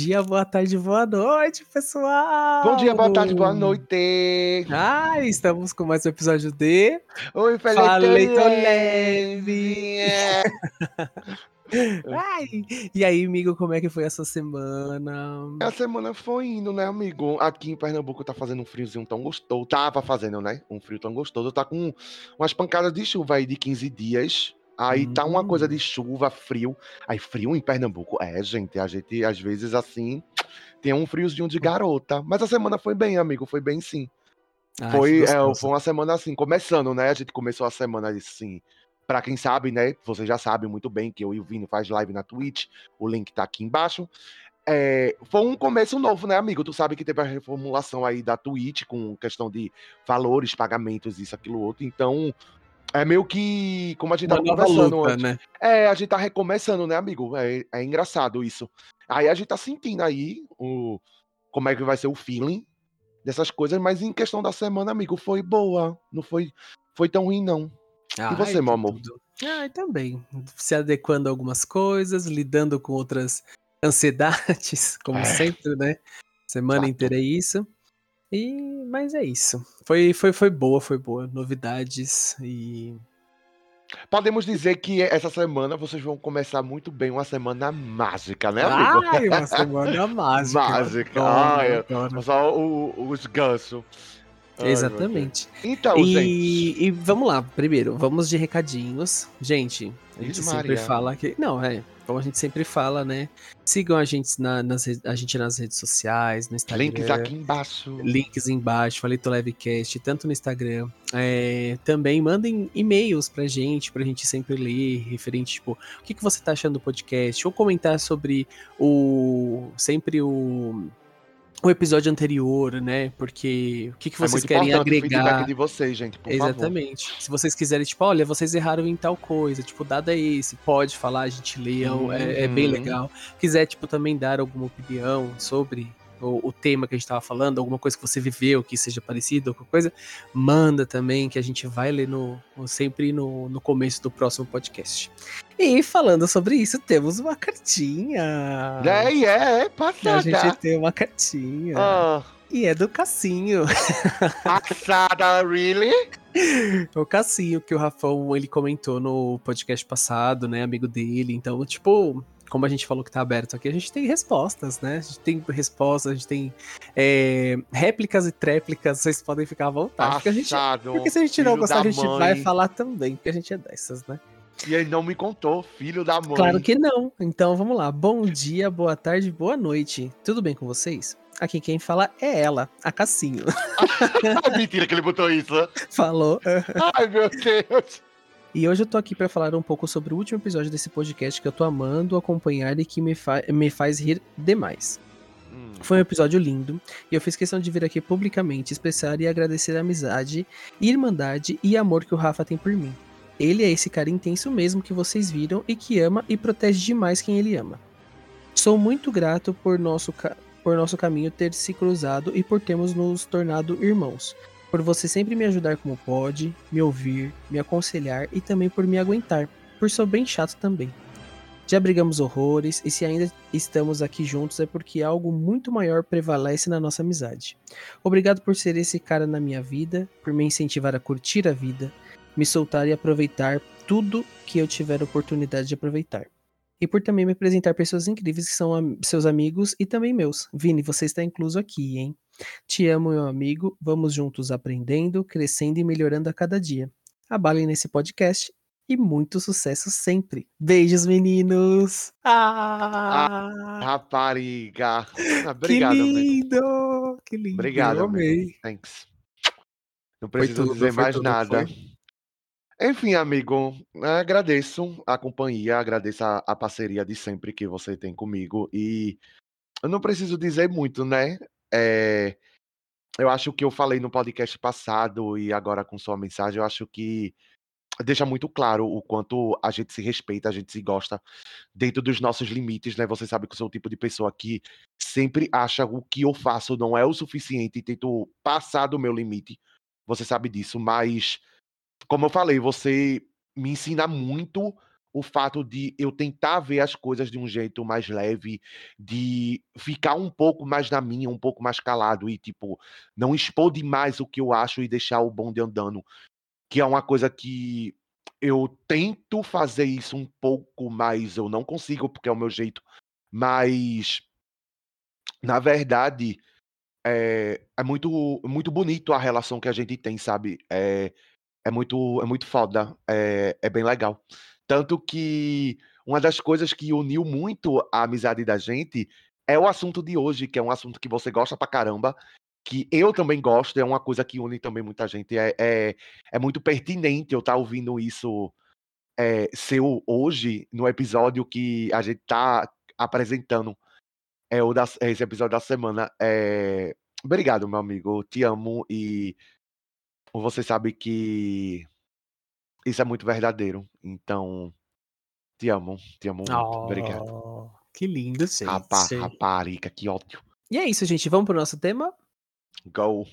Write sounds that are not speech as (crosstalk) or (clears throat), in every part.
dia, boa tarde, boa noite, pessoal! Bom dia, boa tarde, boa noite! Ah, estamos com mais um episódio de... Oi, Falei Felipe tô Leve! É. (laughs) Ai, e aí, amigo, como é que foi essa semana? A semana foi indo, né, amigo? Aqui em Pernambuco tá fazendo um friozinho tão gostoso. Tava fazendo, né? Um frio tão gostoso. Tá com umas pancadas de chuva aí de 15 dias. Aí tá uma coisa Hum. de chuva, frio. Aí frio em Pernambuco. É, gente, a gente às vezes assim tem um friozinho de garota. Mas a semana foi bem, amigo. Foi bem sim. Ai, Foi, é, foi uma semana assim, começando, né? A gente começou a semana assim. Pra quem sabe, né? Vocês já sabem muito bem que eu e o Vini faz live na Twitch. O link tá aqui embaixo. É, foi um começo novo, né, amigo? Tu sabe que teve a reformulação aí da Twitch com questão de valores, pagamentos, isso, aquilo, outro. Então, é meio que. Como a gente Uma tava nova conversando luta, antes. né? É, a gente tá recomeçando, né, amigo? É, é engraçado isso. Aí a gente tá sentindo aí o, como é que vai ser o feeling dessas coisas, mas em questão da semana, amigo, foi boa. Não foi, foi tão ruim, não. Ai, você, que meu amor? tudo. Ai, também. Se adequando a algumas coisas, lidando com outras ansiedades, (laughs) como É. sempre, né? Semana inteira é isso. E, mas é isso. Foi, foi, foi boa, foi boa. Novidades e. Podemos dizer que essa semana vocês vão começar muito bem uma semana mágica, né, amigo? Ai, uma (laughs) semana mágica. Mágica. Ai, eu adoro. Só o- os. Ai, meu Exatamente. Então, gente. E, e vamos lá, primeiro, vamos de recadinhos. Gente, a gente sempre Maria. fala que. Não, é. Como a gente sempre fala, né? Sigam a gente, na- nas, a gente nas redes sociais, no Instagram. Links aqui embaixo. Links embaixo, falei do Livecast, tanto no Instagram. É, também mandem e-mails pra gente, pra gente sempre ler, referente, tipo, o que, que você tá achando do podcast, ou comentar sobre o. sempre o. O episódio anterior, né? Porque o que, que é vocês muito querem o agregar. feedback de vocês, gente, por favor. Exatamente. Se vocês quiserem, tipo, olha, vocês erraram em tal coisa, tipo, dado é esse, pode falar, a gente lê, é, é bem Uhum. legal. Quiser, tipo, também dar alguma opinião sobre o, o tema que a gente tava falando, alguma coisa que você viveu que seja parecido, alguma coisa, manda também, que a gente vai ler no, sempre no, no começo do próximo podcast. E falando sobre isso, temos uma cartinha. É, e é, é, A passada. gente tem uma cartinha. Ah, E é do Cassinho. (laughs) passada, really? O Cassinho, que o Rafão, ele comentou no podcast passado, né, amigo dele. Então, tipo, como a gente falou que tá aberto aqui, a gente tem respostas, né? A gente tem respostas, a gente tem é, réplicas e tréplicas, vocês podem ficar à vontade. Porque, a gente, porque se a gente não gostar, a gente mãe. vai falar também, porque a gente é dessas, né? E ele não me contou, filho da mãe. Claro que não. Então, vamos lá. Bom dia, boa tarde, boa noite. Tudo bem com vocês? Aqui quem fala é ela, a Cassinho. (laughs) Mentira que ele botou isso. Falou. Ai, meu Deus. E hoje eu tô aqui pra falar um pouco sobre o último episódio desse podcast que eu tô amando acompanhar e que me, fa me faz rir demais. Hum, Foi um episódio lindo e eu fiz questão de vir aqui publicamente expressar e agradecer a amizade, irmandade e amor que o Rafa tem por mim. Ele é esse cara intenso mesmo que vocês viram e que ama e protege demais quem ele ama. Sou muito grato por nosso, por nosso caminho ter se cruzado e por termos nos tornado irmãos. Por você sempre me ajudar como pode, me ouvir, me aconselhar e também por me aguentar, por sou bem chato também. Já brigamos horrores e se ainda estamos aqui juntos é porque algo muito maior prevalece na nossa amizade. Obrigado por ser esse cara na minha vida, por me incentivar a curtir a vida, me soltar e aproveitar tudo que eu tiver oportunidade de aproveitar. E por também me apresentar pessoas incríveis que são am- seus amigos e também meus. Vini, você está incluso aqui, hein? Te amo, meu amigo. Vamos juntos aprendendo, crescendo e melhorando a cada dia. Abalem nesse podcast e muito sucesso sempre. Beijos, meninos! Ah! rapariga. Ah, que obrigado, amigo. lindo! Que lindo! Obrigado, eu amigo. amei. Thanks. Não Foi preciso tudo, dizer mais tudo, nada. foi? Enfim, amigo, agradeço a companhia, agradeço a, a parceria de sempre que você tem comigo. E eu não preciso dizer muito, né? É, eu acho que eu falei no podcast passado e agora com sua mensagem, eu acho que deixa muito claro o quanto a gente se respeita, a gente se gosta dentro dos nossos limites, né? Você sabe que eu sou o tipo de pessoa que sempre acha o que eu faço não é o suficiente e tento passar do meu limite. Você sabe disso, mas como eu falei, você me ensina muito o fato de eu tentar ver as coisas de um jeito mais leve, de ficar um pouco mais na minha, um pouco mais calado e, tipo, não expor demais o que eu acho e deixar o bonde andando, que é uma coisa que eu tento fazer isso um pouco, mas eu não consigo, porque é o meu jeito. Mas, na verdade, é, é muito, muito bonito a relação que a gente tem, sabe? É, é muito, é muito foda, é, é bem legal. Tanto que uma das coisas que uniu muito a amizade da gente é o assunto de hoje, que é um assunto que você gosta pra caramba, que eu também gosto, é uma coisa que une também muita gente. É, é, é muito pertinente eu estar tá ouvindo isso é, seu hoje, no episódio que a gente tá apresentando. É o da, esse episódio da semana. É... Obrigado, meu amigo. Te amo e você sabe que isso é muito verdadeiro. Então, te amo, te amo muito. Oh, Obrigado. Que lindo, gente. Rapa, raparica, que ótimo. E é isso, gente. Vamos pro nosso tema? Go.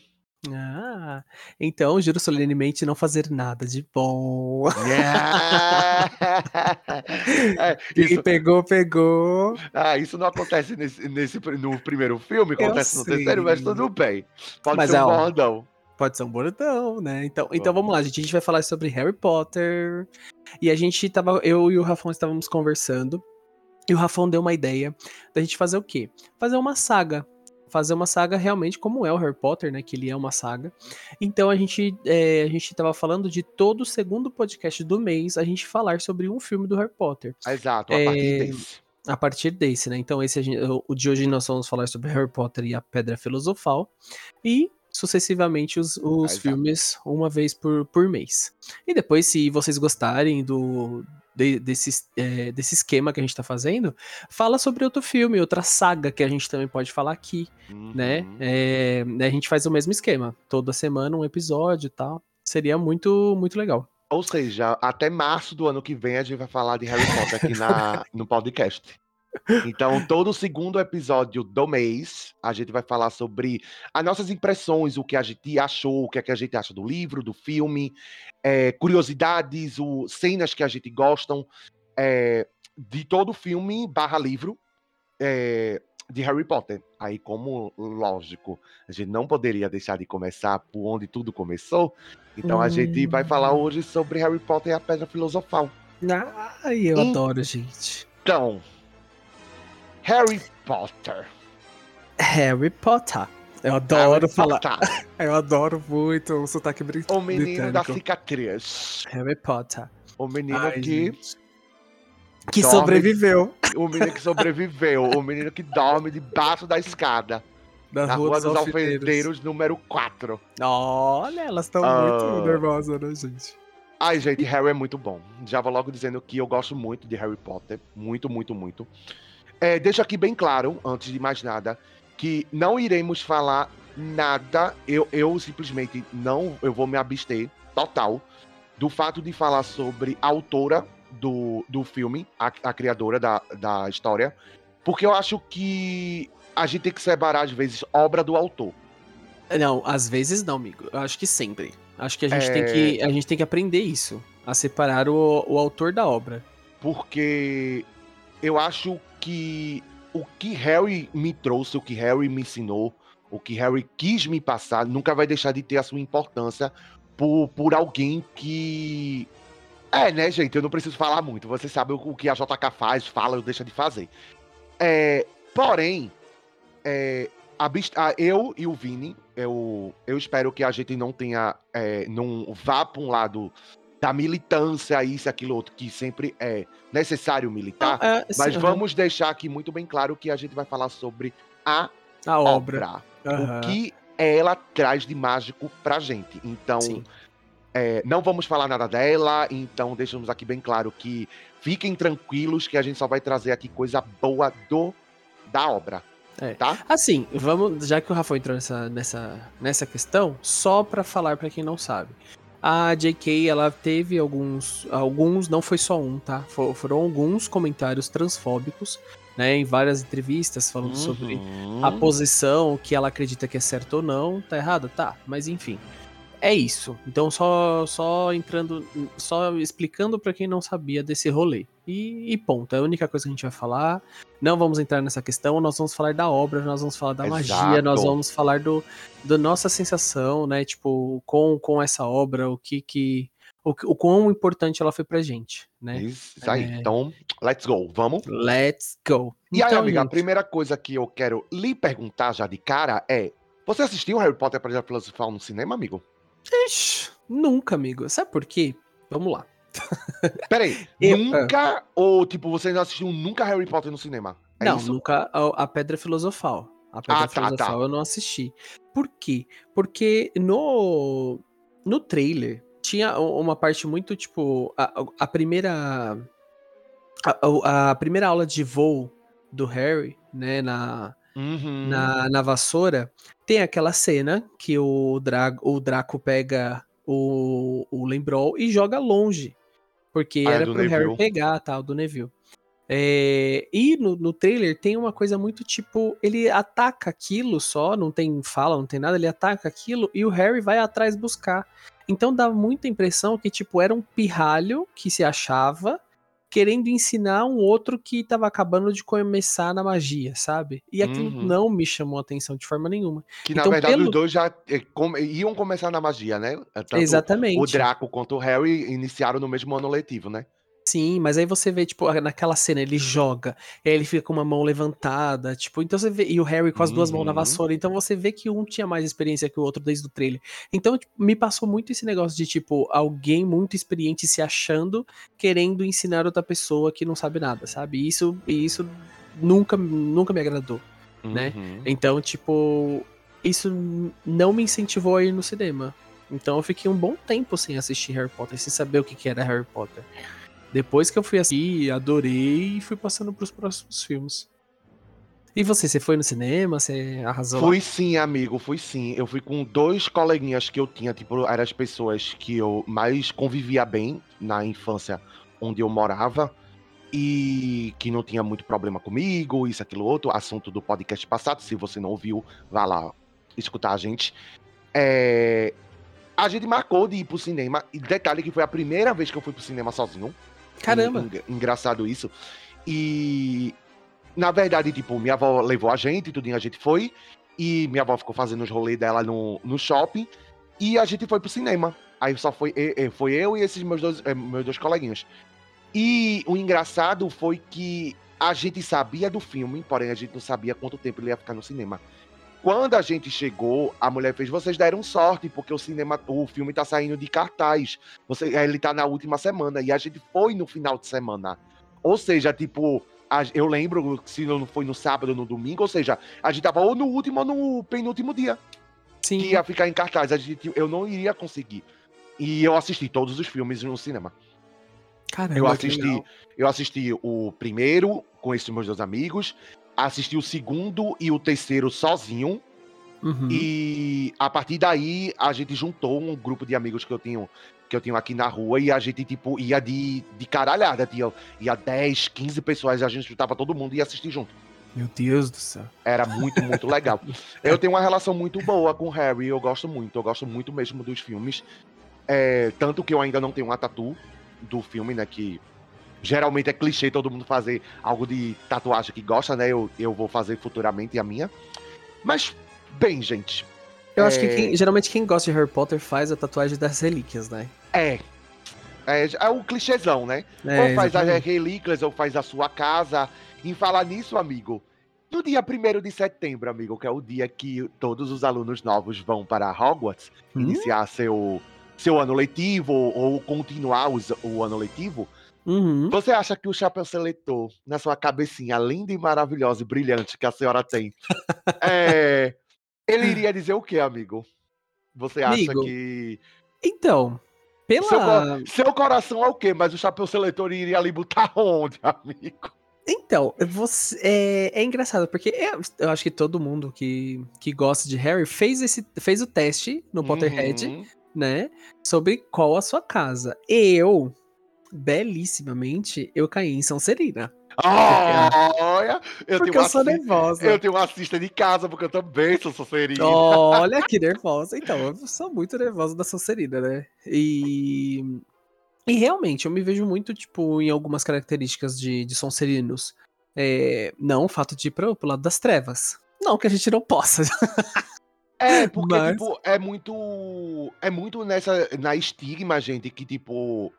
Ah, então juro solenemente não fazer nada de bom. Yeah. (laughs) é, (laughs) isso... E pegou, pegou. Ah, isso não acontece nesse, nesse no primeiro filme, acontece no terceiro, mas tudo bem. Pode mas ser um bordão. Pode ser um bordão, né? Então, então vamos lá, gente. A gente vai falar sobre Harry Potter. E a gente tava. Eu e o Rafão estávamos conversando. E o Rafão deu uma ideia da gente fazer o quê? Fazer uma saga fazer uma saga realmente como é o Harry Potter, né? Que ele é uma saga. Então a gente é, a gente estava falando de todo o segundo podcast do mês a gente falar sobre um filme do Harry Potter. Exato, a é, partir desse. A partir desse, né? Então esse gente, o de hoje nós vamos falar sobre Harry Potter e a Pedra Filosofal e sucessivamente os, os filmes uma vez por, por mês. E depois, se vocês gostarem do, de, desse, é, desse esquema que a gente tá fazendo, fala sobre outro filme, outra saga que a gente também pode falar aqui, né? uhum. né? É, a gente faz o mesmo esquema, toda semana um episódio e tal. Seria muito, muito legal. Ou seja, até março do ano que vem a gente vai falar de Harry Potter aqui na, no podcast. Então, todo segundo episódio do mês, a gente vai falar sobre as nossas impressões, o que a gente achou, o que, é que a gente acha do livro, do filme, é, curiosidades, o, cenas que a gente gostam é, de todo o filme barra livro é, de Harry Potter. Aí, como lógico, a gente não poderia deixar de começar por onde tudo começou, então hum. a gente vai falar hum. hoje sobre Harry Potter e a Pedra Filosofal. Ai, eu e... adoro, gente. Então, Harry Potter. Harry Potter. Eu adoro Harry falar. Potter. (laughs) Eu adoro muito o sotaque britânico. O menino da cicatriz. Harry Potter. O menino Ai, que. Gente. Que dorme... sobreviveu. O menino que sobreviveu. o menino que dorme debaixo da escada. Da na Rua, Rua dos, dos Alfendeiros, número 4. Olha, elas estão uh... muito ah. nervosas, né, gente? Ai, gente, Harry é muito bom. Já vou logo dizendo que eu gosto muito de Harry Potter. Muito, muito, muito. É, deixo aqui bem claro, antes de mais nada, que não iremos falar nada. Eu, eu simplesmente não. Eu vou me abster total do fato de falar sobre a autora do, do filme, a, a criadora da, da história, porque eu acho que a gente tem que separar, às vezes, obra do autor. Não, às vezes não, amigo. Eu acho que sempre. Acho que a gente, é... tem, que, a gente tem que aprender isso. A separar o, o autor da obra. Porque eu acho que o que Harry me trouxe, o que Harry me ensinou, o que Harry quis me passar, nunca vai deixar de ter a sua importância por, por alguém que. É, né, gente? Eu não preciso falar muito. Você sabe o, que a JK faz, fala ou deixa de fazer. É, porém, é, a, a, eu e o Vini, eu, eu espero que a gente não tenha. É, não vá para um lado da militância, isso, aquilo, outro, que sempre é necessário militar. Ah, é, sim, mas uhum. vamos deixar aqui muito bem claro que a gente vai falar sobre a, a obra. obra uhum. O que ela traz de mágico pra gente. Então, é, não vamos falar nada dela, então deixamos aqui bem claro que fiquem tranquilos que a gente só vai trazer aqui coisa boa do da obra. É. Tá? Assim, vamos, já que o Rafa entrou nessa, nessa, nessa questão, só para falar para quem não sabe. A JK, ela teve alguns, alguns, não foi só um, tá? For, foram alguns comentários transfóbicos, né? Em várias entrevistas falando uhum. sobre a posição, que ela acredita que é certo ou não. Tá errado? Tá, mas enfim. É isso. Então, só, só entrando, só explicando para quem não sabia desse rolê. E, e, ponto. É a única coisa que a gente vai falar. Não vamos entrar nessa questão. Nós vamos falar da obra, nós vamos falar da Exato. magia, nós vamos falar do, da nossa sensação, né? Tipo, com, com essa obra, o que que. O, o quão importante ela foi pra gente, né? Isso aí. É... Então, let's go. Vamos? Let's go. E então, aí, amiga, gente... a primeira coisa que eu quero lhe perguntar já de cara é: você assistiu Harry Potter para Filosofal no cinema, amigo? Ixi, nunca, amigo. Sabe por quê? Vamos lá. (laughs) Peraí, eu, nunca? Ou, tipo, você não assistiu nunca Harry Potter no cinema? É não, isso? nunca a, a, Pedra Filosofal. A Pedra ah, Filosofal tá, tá. eu não assisti. Por quê? Porque no, no trailer tinha uma parte muito, tipo, a, a primeira... A, a, primeira aula de voo do Harry, né, na, uhum. na, na vassoura, tem aquela cena que o, Dra o Draco pega o, o Lembrol e joga longe. Porque ah, é era pro Neville. Harry pegar, tal, do Neville. É, e no, no trailer tem uma coisa muito tipo: ele ataca aquilo só, não tem fala, não tem nada, ele ataca aquilo e o Harry vai atrás buscar. Então dá muita impressão que, tipo, era um pirralho que se achava querendo ensinar um outro que estava acabando de começar na magia, sabe? E aquilo uhum. não me chamou a atenção de forma nenhuma. Que na então, verdade pelo... os dois já é, iam começar na magia, né? Tanto Exatamente. O Draco quanto o Harry iniciaram no mesmo ano letivo, né? Sim, mas aí você vê, tipo, naquela cena ele joga, aí ele fica com uma mão levantada, tipo, então você vê, e o Harry com as duas mãos na uhum. vassoura, então você vê que um tinha mais experiência que o outro desde o trailer. Então, tipo, me passou muito esse negócio de, tipo, alguém muito experiente se achando, querendo ensinar outra pessoa que não sabe nada, sabe? E isso, e isso nunca, nunca me agradou, né? uhum. né? Então, tipo, isso não me incentivou a ir no cinema. Então eu fiquei um bom tempo sem assistir Harry Potter, sem saber o que, que era Harry Potter. Depois que eu fui assistir, adorei e fui passando pros próximos filmes. E você, você foi no cinema? Você arrasou? Fui lá? sim, amigo, fui sim. Eu fui com dois coleguinhas que eu tinha, tipo, eram as pessoas que eu mais convivia bem na infância onde eu morava e que não tinha muito problema comigo, isso, aquilo, outro. Assunto do podcast passado, se você não ouviu, vá lá escutar a gente. É... A gente marcou de ir pro cinema, e detalhe que foi a primeira vez que eu fui pro cinema sozinho. Caramba! engraçado isso. E, na verdade, tipo, minha avó levou a gente, tudinho a gente foi. E minha avó ficou fazendo os rolês dela no, no shopping. E a gente foi pro cinema. Aí só foi, foi eu e esses meus dois, eh, meus dois coleguinhas. E o engraçado foi que a gente sabia do filme, porém a gente não sabia quanto tempo ele ia ficar no cinema. Quando a gente chegou, a mulher fez, vocês deram sorte, porque o cinema, o filme tá saindo de cartaz. Você, ele tá na última semana, e a gente foi no final de semana. Ou seja, tipo, a, eu lembro se não foi no sábado ou no domingo, ou seja, a gente tava ou no último ou no penúltimo dia. Sim. Que ia ficar em cartaz. A gente, eu não iria conseguir. E eu assisti todos os filmes no cinema. Caramba, eu assisti, eu assisti o primeiro com esses meus dois amigos assisti o segundo e o terceiro sozinho. Uhum. E a partir daí a gente juntou um grupo de amigos que eu tinha, que eu tinha aqui na rua e a gente, tipo, ia de, de caralhada, tinha, ia 10, 15 pessoas, a gente juntava todo mundo e ia assistir junto. Meu Deus do céu. Era muito, muito legal. (laughs) eu tenho uma relação muito boa com o Harry, eu gosto muito, eu gosto muito mesmo dos filmes. É, tanto que eu ainda não tenho uma tatu do filme, né? Que Geralmente é clichê todo mundo fazer algo de tatuagem que gosta, né? Eu, eu vou fazer futuramente a minha. Mas, bem, gente. Eu é... acho que é quem, geralmente quem gosta de Harry Potter faz a tatuagem das relíquias, né? É. É, é o clichêzão, né? É, ou faz exatamente. as relíquias, ou faz a sua casa. Em falar nisso, amigo, no dia 1 de setembro, amigo, que é o dia que todos os alunos novos vão para Hogwarts hum? iniciar seu, seu ano letivo ou continuar os, o ano letivo, Uhum. Você acha que o chapéu seletor, na sua cabecinha linda e maravilhosa e brilhante que a senhora tem, é, ele iria dizer o que, amigo? Você acha amigo, que. Então, pela. Seu, seu, coração é o quê? Mas o chapéu seletor iria ali botar (laughs) onde, amigo? Então, você, é, é engraçado, porque eu, eu, acho que todo mundo que, que gosta de Harry fez, esse, fez o teste no Potterhead, uhum. né? Sobre qual a sua casa. Eu belíssimamente, eu caí em São Serina. Olha, eu porque tenho eu sou uma, ci- nervosa. eu tenho uma assista de casa, porque eu também sou Sonserina. Olha que nervosa. Então, eu sou muito nervosa da Sonserina, né? E. E realmente, eu me vejo muito, tipo, em algumas características de, de Sonserinos. É, não o fato de ir pro, pro lado das trevas. Não que a gente não possa. (laughs) É, porque, Mas- tipo, é muito. É muito nessa. Na estigma, gente, que, tipo.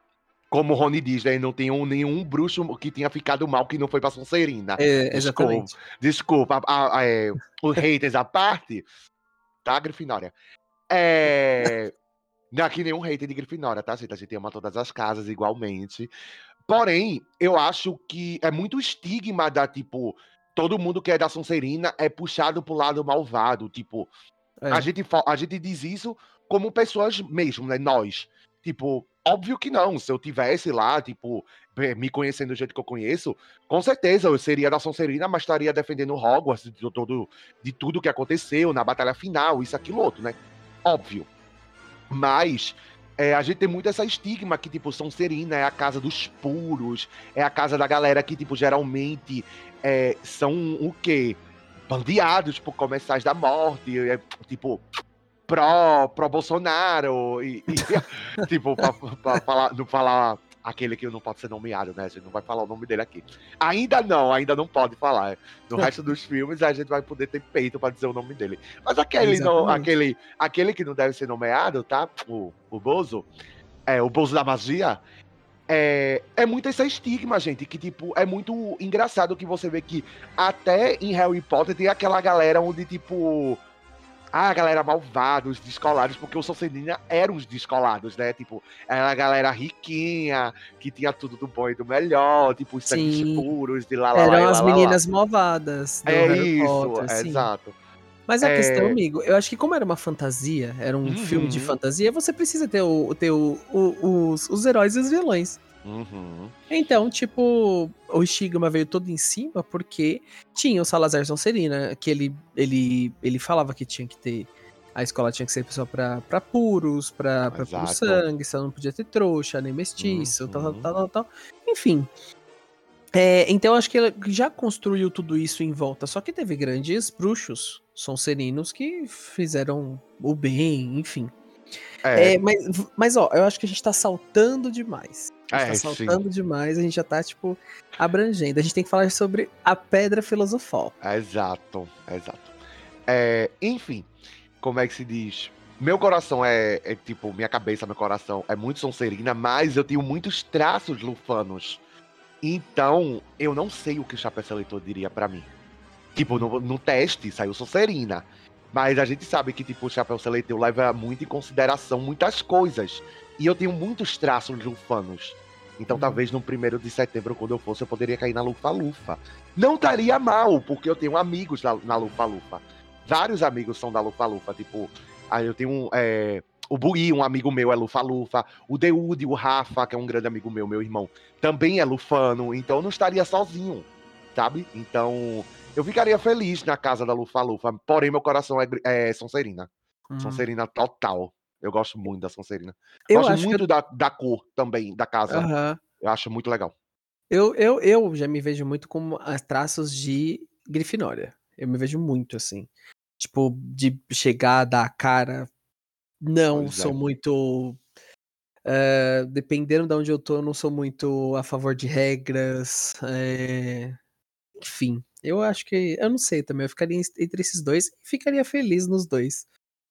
Como o Rony diz, né? Não tem um- nenhum bruxo que tenha ficado mal que não foi pra Sonserina. É, Desculpa. exatamente. Desculpa, a, a, é, os haters à parte, tá, Grifinória? É. (laughs) Não é aqui nenhum hater de Grifinória, tá, gente? A gente ama todas as casas igualmente. Porém, eu acho que é muito estigma da, tipo, todo mundo que é da Sonserina é puxado pro lado malvado. Tipo, É. a, gente, a gente diz isso como pessoas mesmo, né? Nós. Tipo, óbvio que não. Se eu tivesse lá, tipo, me conhecendo do jeito que eu conheço, com certeza eu seria da Sonserina, mas estaria defendendo Hogwarts de, todo, de tudo que aconteceu na batalha final, isso, aquilo, outro, né? Óbvio. Mas eh, a gente tem muito essa estigma que, tipo, Sonserina é a casa dos puros, é a casa da galera que, tipo, geralmente eh, são o quê? Bandeados por comensais da morte, é, tipo, pró, pró Bolsonaro, e, e, (laughs) tipo, pra, pra falar, não falar aquele que não pode ser nomeado, né? A gente não vai falar o nome dele aqui. Ainda não, ainda não pode falar. No (laughs) resto dos filmes a gente vai poder ter peito pra dizer o nome dele. Mas aquele, não, aquele, aquele que não deve ser nomeado, tá? O, o Bozo, é, o Bozo da magia, é, é muito esse estigma, gente, que, tipo, é muito engraçado que você vê que até em Harry Potter tem aquela galera onde, tipo, a galera malvada, os descolados, porque o Sonserina eram os descolados, né? Tipo, era a galera riquinha, que tinha tudo do bom e do melhor, tipo, os sangues puros, de lá, lá, lá, Eram lá, as lá, lá. meninas malvadas do É Harry isso, Potter, é exato. Mas a É. questão, amigo, eu acho que como era uma fantasia, era um filme de Uhum. fantasia, você precisa ter, o, ter o- o- os, os heróis e os vilões. Uhum. Então, tipo, o estigma veio todo em cima porque tinha o Salazar Sonserina, que ele, ele, ele falava que tinha que ter. A escola tinha que ser pessoa pra, pra puros, pra, pra puro sangue, você não podia ter trouxa, nem mestiço, tal, tal, Uhum. tal, tal, tal. Enfim. É, então, acho que ela já construiu tudo isso em volta. Só que teve grandes bruxos sonserinos que fizeram o bem, enfim. É, É, mas, mas, ó, eu acho que a gente tá saltando demais. A gente É, tá sim. saltando demais, a gente já tá, tipo, abrangendo. A gente tem que falar sobre a pedra filosofal. Exato, exato. É, enfim, como é que se diz? Meu coração é, é, tipo, minha cabeça, meu coração é muito Sonserina, mas eu tenho muitos traços lufanos. Então, eu não sei o que o Chapéu Seletor diria pra mim. Tipo, no, no teste saiu Sonserina. Mas a gente sabe que, tipo, o Chapéu Seletor leva muito em consideração muitas coisas. E eu tenho muitos traços lufanos. Então, Uhum. talvez no primeiro de setembro, quando eu fosse, eu poderia cair na Lufa-Lufa. Não estaria mal, porque eu tenho amigos na, na Lufa-Lufa. Vários amigos são da Lufa-Lufa. Tipo, aí eu tenho um, é, o Bui, um amigo meu, é Lufa-Lufa. O Deudi, o Rafa, que é um grande amigo meu, meu irmão, também é lufano. Então eu não estaria sozinho, sabe? Então eu ficaria feliz na casa da Lufa-Lufa. Porém, meu coração é, é Sonserina. Hum. Sonserina total. Eu gosto muito da Sonserina. Eu gosto muito da, da cor também, da casa. Aham. Eu acho muito legal. Eu, eu, eu já me vejo muito como as traços de Grifinória. Eu me vejo muito assim. Tipo, de chegar, dar a cara. Não Pois sou é. muito. eh, dependendo de onde eu tô, eu não sou muito a favor de regras. eh, enfim, eu acho que. Eu não sei também. Eu ficaria en- entre esses dois e ficaria feliz nos dois.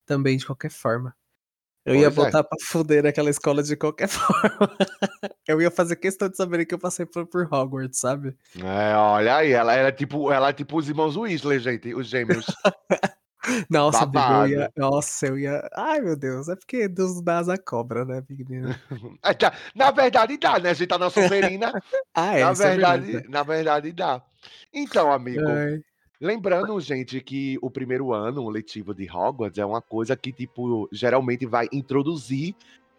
Também, de qualquer forma. Eu ia Pois é. botar pra fuder aquela escola de qualquer (laughs) forma. eu ia fazer questão de saber que eu passei por, por Hogwarts, sabe? É, olha aí, ela é tipo, ela é tipo os irmãos Weasley, gente, os gêmeos. (laughs) Nossa, eu ia. Nossa, eu ia. Ai, meu Deus, é porque Deus não dá asa cobra, né, menino? (laughs) É, Na verdade dá, né? A gente tá na Sonserina. (laughs) Ah, é, na é verdade, na verdade dá. Então, amigo, Ai, lembrando, gente, que o primeiro ano letivo de Hogwarts é uma coisa que, tipo, geralmente vai introduzir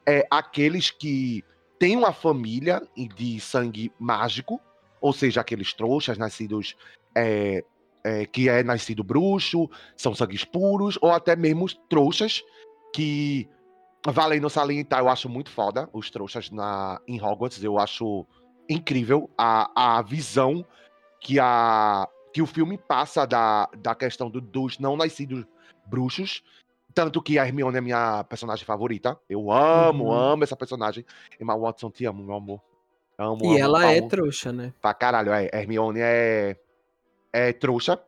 é, aqueles que têm uma família de sangue mágico, ou seja, aqueles trouxas nascidos é, é, que é nascido bruxo, são sangues puros, ou até mesmo os trouxas que valendo salientar, eu acho muito foda os trouxas na, em Hogwarts, eu acho incrível a, a visão que, a, que o filme passa da, da questão do, dos não nascidos bruxos. Tanto que a Hermione é minha personagem favorita. Eu amo, uhum. amo essa personagem. Emma Watson, te amo, meu amor. Amo, e amo, ela amo. é trouxa, né? Pra caralho, é. Hermione é, é trouxa.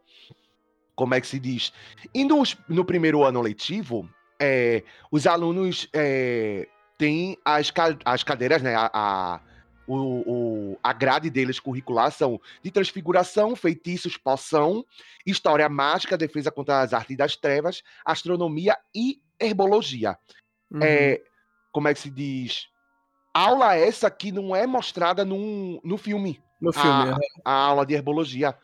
Como é que se diz? E no, no primeiro ano letivo, é, os alunos é, têm as, as cadeiras, né? A, a, o, o, a grade deles curricular são de transfiguração, feitiços, poção, história mágica, defesa contra as artes das trevas, astronomia e herbologia. Uhum. É, como é que se diz? Aula essa que não é mostrada no, no filme. No filme, a, a aula de herbologia.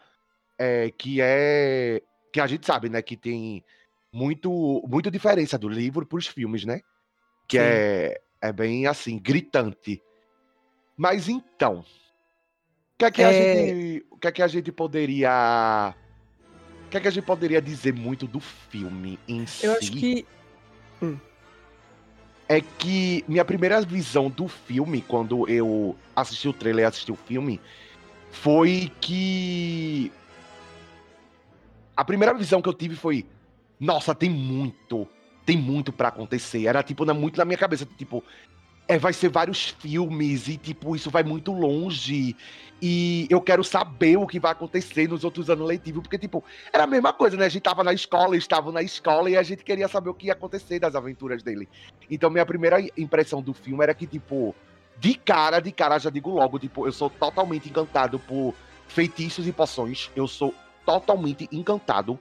É, que é. Que a gente sabe, né? Que tem muito, muito diferença do livro para os filmes, né? Que é, é bem assim, gritante. Mas então, o que é que, é... A, gente, o que, é que a gente poderia. O que é que a gente poderia dizer muito do filme em Eu si? Eu acho que. Hum. É que minha primeira visão do filme, quando eu assisti o trailer e assisti o filme, foi que. A primeira visão que eu tive foi: nossa, tem muito, tem muito para acontecer. Era tipo na, muito na minha cabeça, tipo, é, vai ser vários filmes e tipo isso vai muito longe e eu quero saber o que vai acontecer nos outros anos letivos, porque tipo, era a mesma coisa, né? A gente tava na escola, eles estavam na escola e a gente queria saber o que ia acontecer das aventuras dele. Então minha primeira impressão do filme era que tipo, de cara, de cara, já digo logo, tipo, eu sou totalmente encantado por feitiços e poções. Eu sou totalmente encantado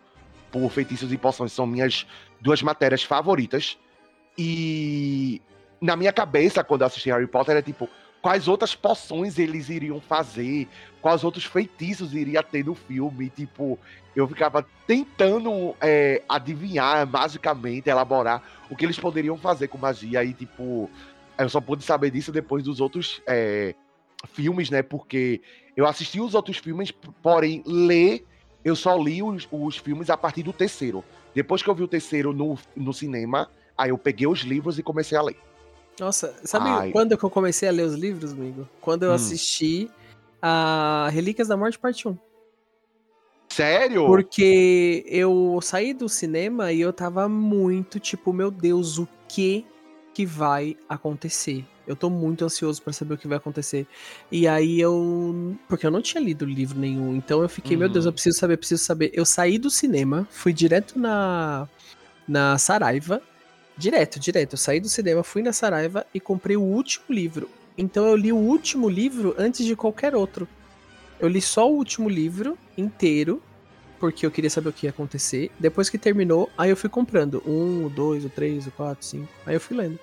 por feitiços e poções são minhas duas matérias favoritas. E na minha cabeça, quando eu assisti Harry Potter, é tipo, quais outras poções eles iriam fazer, quais outros feitiços iria ter no filme. Tipo, eu ficava tentando é, adivinhar magicamente, elaborar o que eles poderiam fazer com magia. E, tipo, eu só pude saber disso depois dos outros é, filmes, né? Porque eu assisti os outros filmes, porém, ler eu só li os, os filmes a partir do terceiro. Depois que eu vi o terceiro no, no cinema, aí eu peguei os livros e comecei a ler. Nossa, sabe Ai. quando que eu comecei a ler os livros, amigo? Quando eu hum. assisti a Relíquias da Morte, parte 1. Sério? Porque eu saí do cinema e eu tava muito tipo, meu Deus, o que que vai acontecer? Eu tô muito ansioso para saber o que vai acontecer. E aí eu. Porque eu não tinha lido livro nenhum. Então eu fiquei, uhum. meu Deus, eu uhum. preciso saber, preciso saber. Eu saí do cinema, fui direto na. Na Saraiva. Direto, direto. Eu saí do cinema, fui na Saraiva e comprei o último livro. Então eu li o último livro antes de qualquer outro. Eu li só o último livro inteiro, porque eu queria saber o que ia acontecer. Depois que terminou, aí eu fui comprando. Um, dois, o três, o quatro, cinco. Aí eu fui lendo.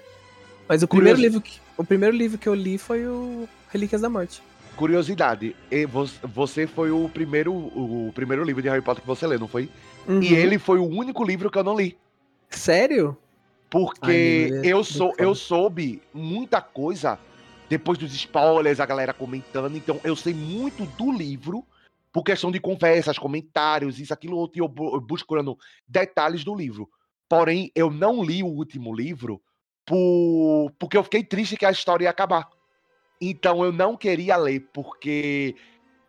Mas o primeiro, livro que, o primeiro livro que eu li foi o Relíquias da Morte. Curiosidade, você foi o primeiro, o primeiro livro de Harry Potter que você leu, não foi? Uhum. E ele foi o único livro que eu não li. Sério? Porque Ai, eu, sou, eu soube muita coisa depois dos spoilers, a galera comentando. Então, eu sei muito do livro por questão de conversas, comentários, isso, aquilo, outro, e eu buscando detalhes do livro. Porém, eu não li o último livro por... porque eu fiquei triste que a história ia acabar. Então eu não queria ler, porque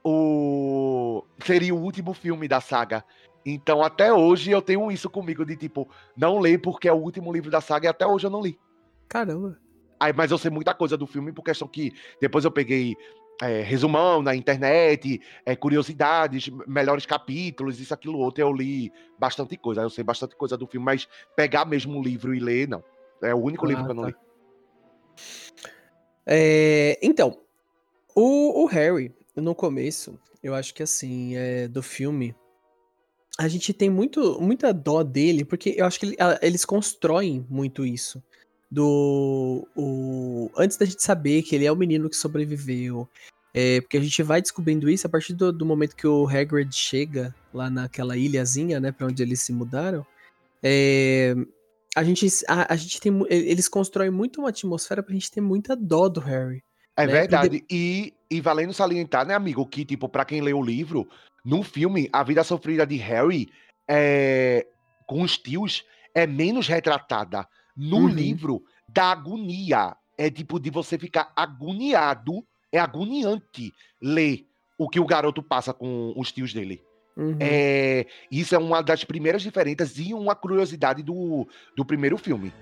o seria o último filme da saga. Então até hoje eu tenho isso comigo de tipo, não ler porque é o último livro da saga e até hoje eu não li. Caramba. Aí, mas eu sei muita coisa do filme por questão que depois eu peguei é, resumão na internet, é, curiosidades, melhores capítulos, isso, aquilo, outro. Eu li bastante coisa. Eu sei bastante coisa do filme, mas pegar mesmo o livro e ler, não. É o único ah, livro que eu não tá. li. É, então, o, o, Harry, no começo, eu acho que assim, é, do filme, a gente tem muito, muita dó dele, porque eu acho que ele, eles constroem muito isso. Do. O, antes da gente saber que ele é o menino que sobreviveu. É, porque a gente vai descobrindo isso a partir do, do, momento que o Hagrid chega lá naquela ilhazinha, né, pra onde eles se mudaram. É, a gente, a, a, gente tem. Eles constroem muito uma atmosfera pra gente ter muita dó do Harry. É né? verdade. Porque... E, e valendo salientar, né, amigo, que, tipo, pra quem lê o livro, no filme, a vida sofrida de Harry é, com os tios é menos retratada. No uhum. livro, da agonia. É tipo de você ficar agoniado é agoniante ler o que o garoto passa com os tios dele. Uhum. É, isso é uma das primeiras diferenças e uma curiosidade do, do primeiro filme.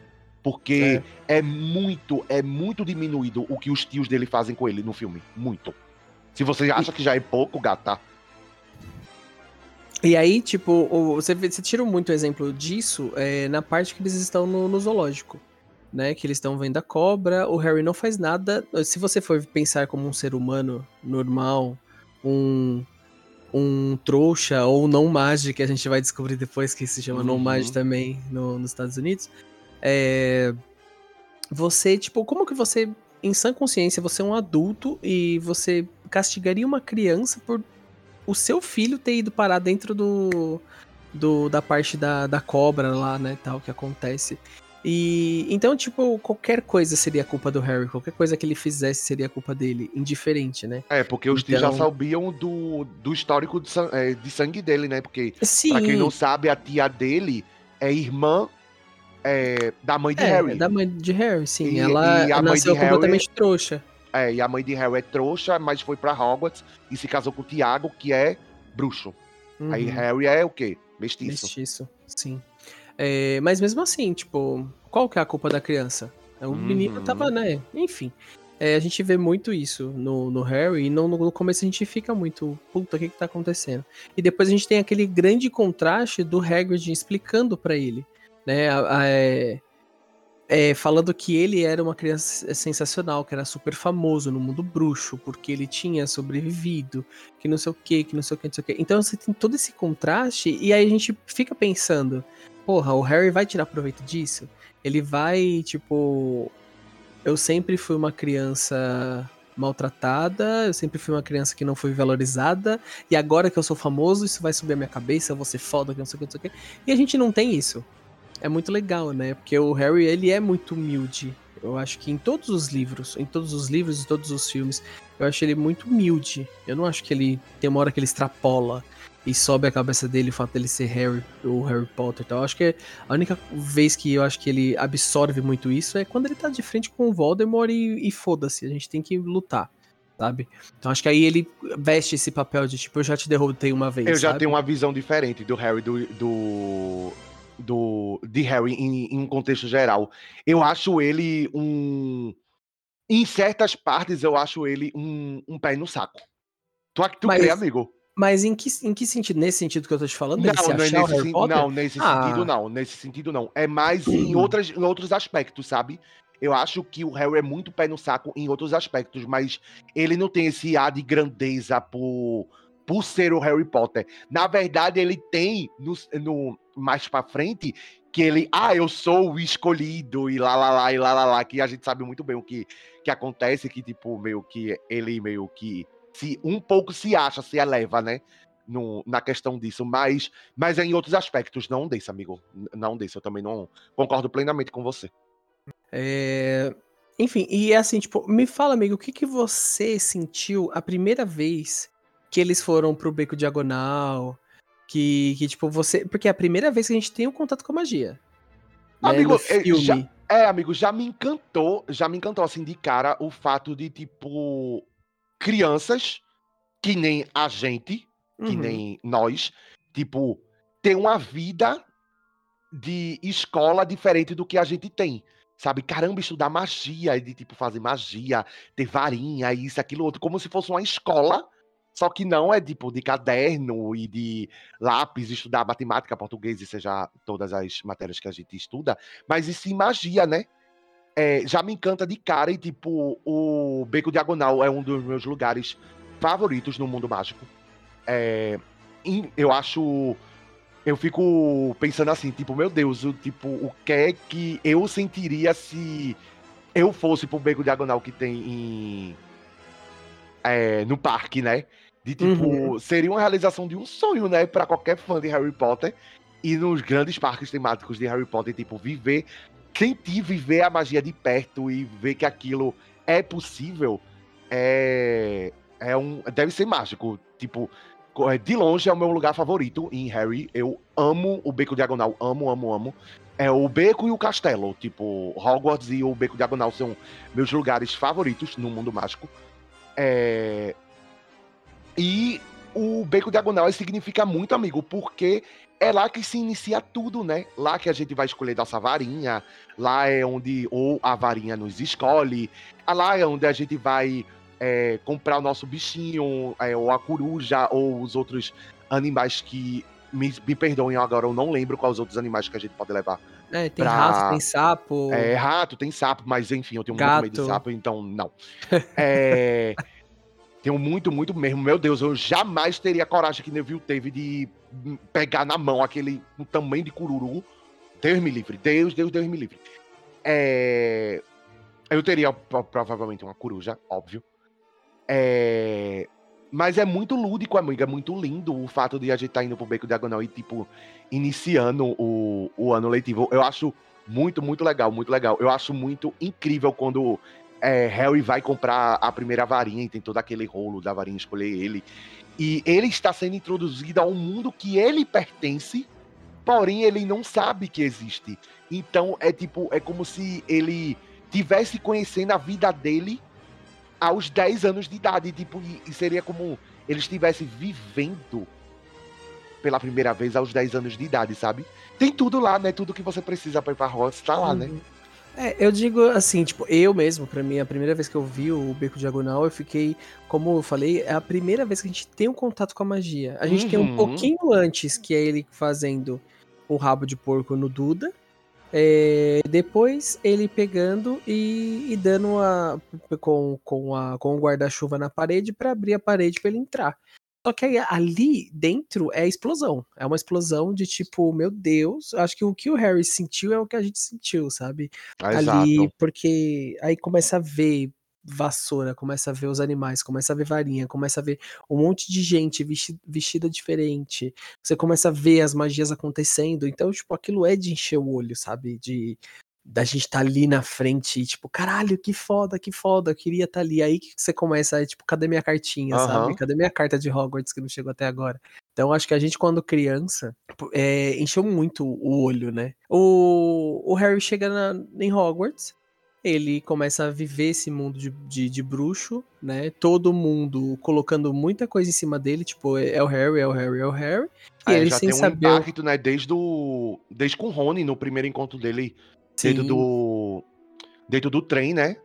Porque é. muito, é muito diminuído o que os tios dele fazem com ele no filme. Muito. Se você acha que já é pouco, gata. E aí, tipo, você, você tira muito exemplo disso é, na parte que eles estão no, no zoológico. Né, que eles estão vendo a cobra, o Harry não faz nada. Se você for pensar como um ser humano normal, um, um trouxa ou não mage, que a gente vai descobrir depois que se chama uhum. não mage também no, nos Estados Unidos, é, você, tipo, como que você, em sã consciência, você é um adulto e você castigaria uma criança por o seu filho ter ido parar dentro do, do da parte da, da cobra lá, né, tal, que acontece. E então, tipo, qualquer coisa seria culpa do Harry, qualquer coisa que ele fizesse seria culpa dele, indiferente, né? É, porque os então... tios já sabiam do, do histórico de, é, de sangue dele, né? Porque, Sim. pra quem não sabe, a tia dele é irmã é, da mãe de é, Harry. da mãe de Harry, sim. E, ela e nasceu completamente Harry, trouxa. É, e a mãe de Harry é trouxa, mas foi pra Hogwarts e se casou com o Tiago, que é bruxo. Uhum. Aí Harry é o quê? Mestiço. Mestiço, sim. É, mas mesmo assim, tipo, qual que é a culpa da criança? O uhum. menino tava, né? Enfim. É, a gente vê muito isso no, no Harry, e no, no começo a gente fica muito, puta, o que que tá acontecendo? E depois a gente tem aquele grande contraste do Hagrid explicando para ele né? É, é, falando que ele era uma criança sensacional, que era super famoso no mundo bruxo, porque ele tinha sobrevivido, que não sei o que, que não sei o que, não sei o que. Então você tem todo esse contraste, e aí a gente fica pensando, porra, o Harry vai tirar proveito disso? Ele vai, tipo. Eu sempre fui uma criança maltratada, eu sempre fui uma criança que não foi valorizada, e agora que eu sou famoso, isso vai subir a minha cabeça, eu vou ser foda, que não sei o que, não sei o que. E a gente não tem isso é muito legal, né? Porque o Harry, ele é muito humilde. Eu acho que em todos os livros, em todos os livros e todos os filmes, eu acho ele muito humilde. Eu não acho que ele tem uma hora que ele extrapola e sobe a cabeça dele o fato dele ser Harry, o Harry Potter e tal. Eu acho que a única vez que eu acho que ele absorve muito isso é quando ele tá de frente com o Voldemort e, e foda-se, a gente tem que lutar. Sabe? Então acho que aí ele veste esse papel de tipo, eu já te derrotei uma vez. Eu já sabe? tenho uma visão diferente do Harry do, do do de Harry em, em um contexto geral. Eu acho ele um. Em certas partes, eu acho ele um, um pé no saco. Tu, tu mas, crê, amigo? Mas em que, em que sentido? Nesse sentido que eu tô te falando? Não, não, é nesse, não nesse ah. sentido não. Nesse sentido não. É mais em, outras, em outros aspectos, sabe? Eu acho que o Harry é muito pé no saco em outros aspectos, mas ele não tem esse ar de grandeza por, por ser o Harry Potter. Na verdade, ele tem no, no mais para frente que ele, ah, eu sou o escolhido e lá lá lá e lá lá lá, que a gente sabe muito bem o que que acontece, que tipo meio que ele meio que se um pouco se acha, se eleva, né? No, na questão disso, mas, mas é em outros aspectos, não desse, amigo. Não desse, eu também não concordo plenamente com você. É... Enfim, e é assim, tipo, me fala, amigo, o que, que você sentiu a primeira vez que eles foram pro beco diagonal, que, que tipo, você. Porque é a primeira vez que a gente tem um contato com a magia. Né, amigo, né, já, é, amigo, já me encantou, já me encantou assim de cara o fato de, tipo, crianças que nem a gente, que uhum. nem nós, tipo, ter uma vida de escola diferente do que a gente tem. Sabe, caramba, estudar magia, de tipo fazer magia, ter varinha, isso, aquilo, outro, como se fosse uma escola só que não é tipo de caderno e de lápis, estudar matemática, português, e seja todas as matérias que a gente estuda, mas e sim magia, né? É, já me encanta de cara e, tipo, o Beco Diagonal é um dos meus lugares favoritos no mundo mágico. É, eu acho. Eu fico pensando assim, tipo, meu Deus, o, tipo, o que é que eu sentiria se eu fosse pro Beco Diagonal que tem em é, no parque, né? De tipo, uhum. seria uma realização de um sonho, né, para qualquer fã de Harry Potter e nos grandes parques temáticos de Harry Potter, tipo, viver, sentir viver a magia de perto e ver que aquilo é possível, é, é um, deve ser mágico. Tipo, é, de longe é o meu lugar favorito em Harry. Eu amo o Beco Diagonal, amo, amo, amo. É o Beco e o Castelo, tipo, Hogwarts e o Beco Diagonal são meus lugares favoritos no mundo mágico. É... E o Beco Diagonal significa muito, amigo, porque é lá que se inicia tudo, né? Lá que a gente vai escolher nossa varinha, lá é onde ou a varinha nos escolhe, lá é onde a gente vai é, comprar o nosso bichinho, é, ou a coruja, ou os outros animais que. Me, me perdoem agora, eu não lembro quais os outros animais que a gente pode levar. É, tem pra... rato, tem sapo. É, rato, tem sapo, mas enfim, eu tenho Gato. muito medo de sapo, então não. (laughs) É. Tenho muito, muito mesmo. Meu Deus, eu jamais teria a coragem que Neville teve de pegar na mão aquele um tamanho de cururu. Deus me livre. Deus, Deus, Deus me livre. É... Eu teria provavelmente uma coruja, óbvio. É... Mas é muito lúdico, amigo. É muito lindo o fato de a gente estar tá indo pro Beco Diagonal e, tipo, iniciando o, o ano letivo. Eu acho muito, muito legal, muito legal. Eu acho muito incrível quando é, Harry vai comprar a primeira varinha e tem todo aquele rolo da varinha escolher ele. E ele está sendo introduzido a um mundo que ele pertence, porém ele não sabe que existe. Então é tipo, é como se ele tivesse conhecendo a vida dele aos 10 anos de idade, tipo, e seria como ele estivesse vivendo pela primeira vez aos 10 anos de idade, sabe? Tem tudo lá, né? Tudo que você precisa para ir pra Hogwarts tá lá, né? uhum. né? É, eu digo assim, tipo, eu mesmo, para mim, a primeira vez que eu vi o Beco Diagonal, eu fiquei, como eu falei, é a primeira vez que a gente tem um contato com a magia. A gente uhum. tem um uhum. pouquinho antes, que é ele fazendo o rabo de porco no Duda. É, depois ele pegando e, e dando a, com, com, a, com o guarda-chuva na parede para abrir a parede para ele entrar. Só que aí, ali dentro é explosão. É uma explosão de tipo, meu Deus, acho que o que o Harry sentiu é o que a gente sentiu, sabe? Ah, ali, exato. porque aí começa a ver vassoura, começa a ver os animais, começa a ver varinha, começa a ver um monte de gente vestida diferente. Você começa a ver as magias acontecendo. Então, tipo, aquilo é de encher o olho, sabe? De da gente estar tá ali na frente e, tipo, caralho, que foda, que foda, eu queria estar tá ali. Aí que você começa, é, tipo, cadê minha cartinha, uhum. sabe? Cadê minha carta de Hogwarts que não chegou até agora? Então, acho que a gente, quando criança, é, encheu muito o olho, né? O, o Harry chega na, em Hogwarts, ele começa a viver esse mundo de, de, de, bruxo, né? Todo mundo colocando muita coisa em cima dele, tipo, é, é o Harry, é o Harry, é o Harry. E é, ele já sem tem um saber... impacto, né? Desde, o, desde com o Rony, no primeiro encontro dele dentro do dentro do trem, né?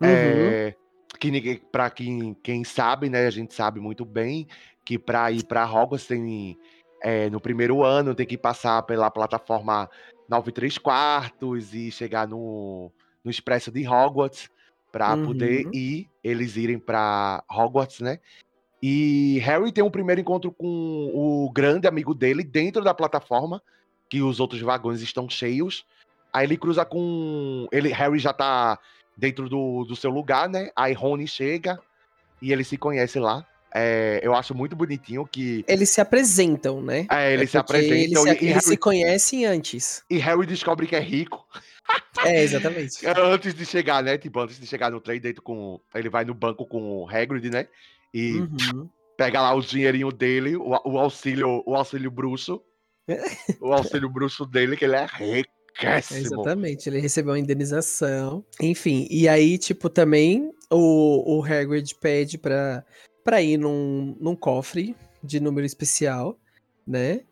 Uhum. É, que ninguém, para quem, quem sabe, né? A gente sabe muito bem que para ir para Hogwarts tem é, no primeiro ano tem que passar pela plataforma 9 3 quartos e chegar no, no expresso de Hogwarts para uhum. poder ir eles irem para Hogwarts, né? E Harry tem um primeiro encontro com o grande amigo dele dentro da plataforma, que os outros vagões estão cheios. Aí ele cruza com. Ele, Harry já tá dentro do, do seu lugar, né? Aí Rony chega e ele se conhece lá. É, eu acho muito bonitinho que. Eles se apresentam, né? É, eles é se apresentam. Eles, se, e, eles Harry... se conhecem antes. E Harry descobre que é rico. É, exatamente. (laughs) antes de chegar, né? Tipo, antes de chegar no trem, dentro com. Ele vai no banco com o Hagrid, né? E uhum. pega lá o dinheirinho dele, o, o auxílio, o auxílio bruxo. (laughs) o auxílio bruxo dele, que ele é rico. Exatamente, ele recebeu uma indenização. Enfim, e aí, tipo, também o, o Hagrid pede pra, pra ir num, num cofre de número especial, né?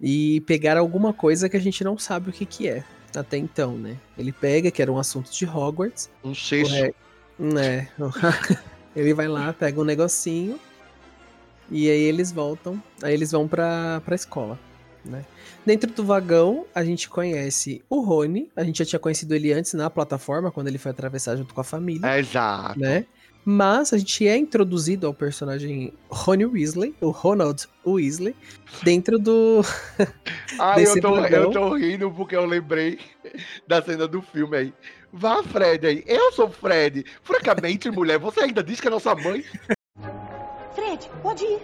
E pegar alguma coisa que a gente não sabe o que que é até então, né? Ele pega, que era um assunto de Hogwarts. Um sexto. É, né? (laughs) ele vai lá, pega um negocinho. E aí eles voltam. Aí eles vão pra, pra escola, né? Dentro do vagão, a gente conhece o Rony. A gente já tinha conhecido ele antes na plataforma, quando ele foi atravessar junto com a família. É, exato. Né? Mas a gente é introduzido ao personagem Rony Weasley, o Ronald Weasley, dentro do. (laughs) ah, eu tô, eu tô rindo porque eu lembrei da cena do filme aí. Vá, Fred aí. Eu sou Fred. Francamente, mulher, você ainda diz que é nossa mãe. Fred, pode ir.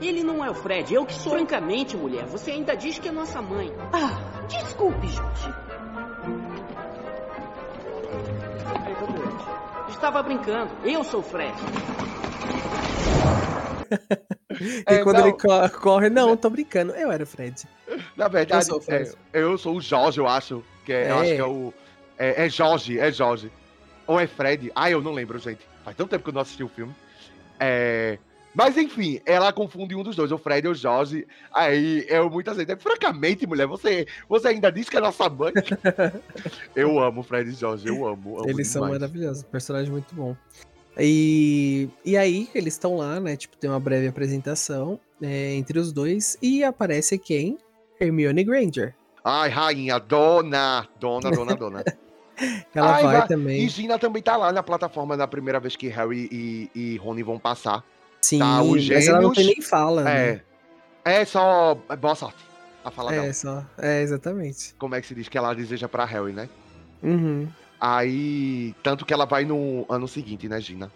Ele não é o Fred, eu que sou. Francamente, mulher, você ainda diz que é nossa mãe. Ah, desculpe, gente. Estava brincando, eu sou o Fred. (laughs) e é, quando não. ele corre, não, tô brincando, eu era o Fred. Na verdade, eu sou o, Fred. É, eu sou o Jorge, eu acho. Que é, é. Eu acho que é o. É, é Jorge, é Jorge. Ou é Fred. Ah, eu não lembro, gente. Faz tanto tempo que eu não assisti o filme. É, mas enfim, ela confunde um dos dois, o Fred e o Jorge. Aí eu muitas vezes, francamente, mulher, você, você ainda diz que é nossa mãe. (laughs) eu amo o Fred e o Jorge, eu amo. amo Eles são demais. maravilhosos, personagem muito bom. E, e aí, eles estão lá, né? Tipo, tem uma breve apresentação é, entre os dois. E aparece quem? Hermione Granger. Ai, rainha, dona, dona, dona, dona. (laughs) Ela Ai, vai vai- também. E Gina também tá lá na plataforma na primeira vez que Harry e, e Rony vão passar. Sim, tá, os mas ela não tem gêmeos- nem fala, né? É. É só. Boa sorte. A fala É, dela. só. É, exatamente. Como é que se diz que ela deseja pra Harry, né? Uhum. Aí. Tanto que ela vai no ano seguinte, né, Gina?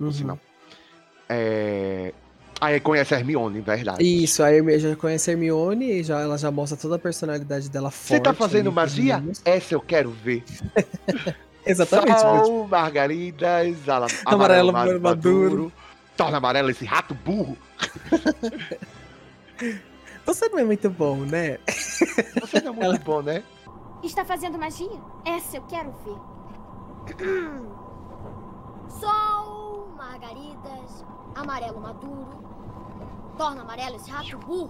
uhum. No sinal. É. Aí conhece a Hermione, verdade. Isso, a Hermione já conhece a Hermione e já, ela já mostra toda a personalidade dela forte. Você tá fazendo magia? Essa eu quero ver. (laughs) Exatamente. Sol, tipo, margaridas, Amarelo amarelo maduro. maduro. Torna amarelo esse rato burro. (laughs) Você não é muito bom, né? Você não é muito Ela- bom, né? Está fazendo magia? Essa eu quero ver. Sol, margaridas, amarelo maduro. Torna amarelo esse rato burro.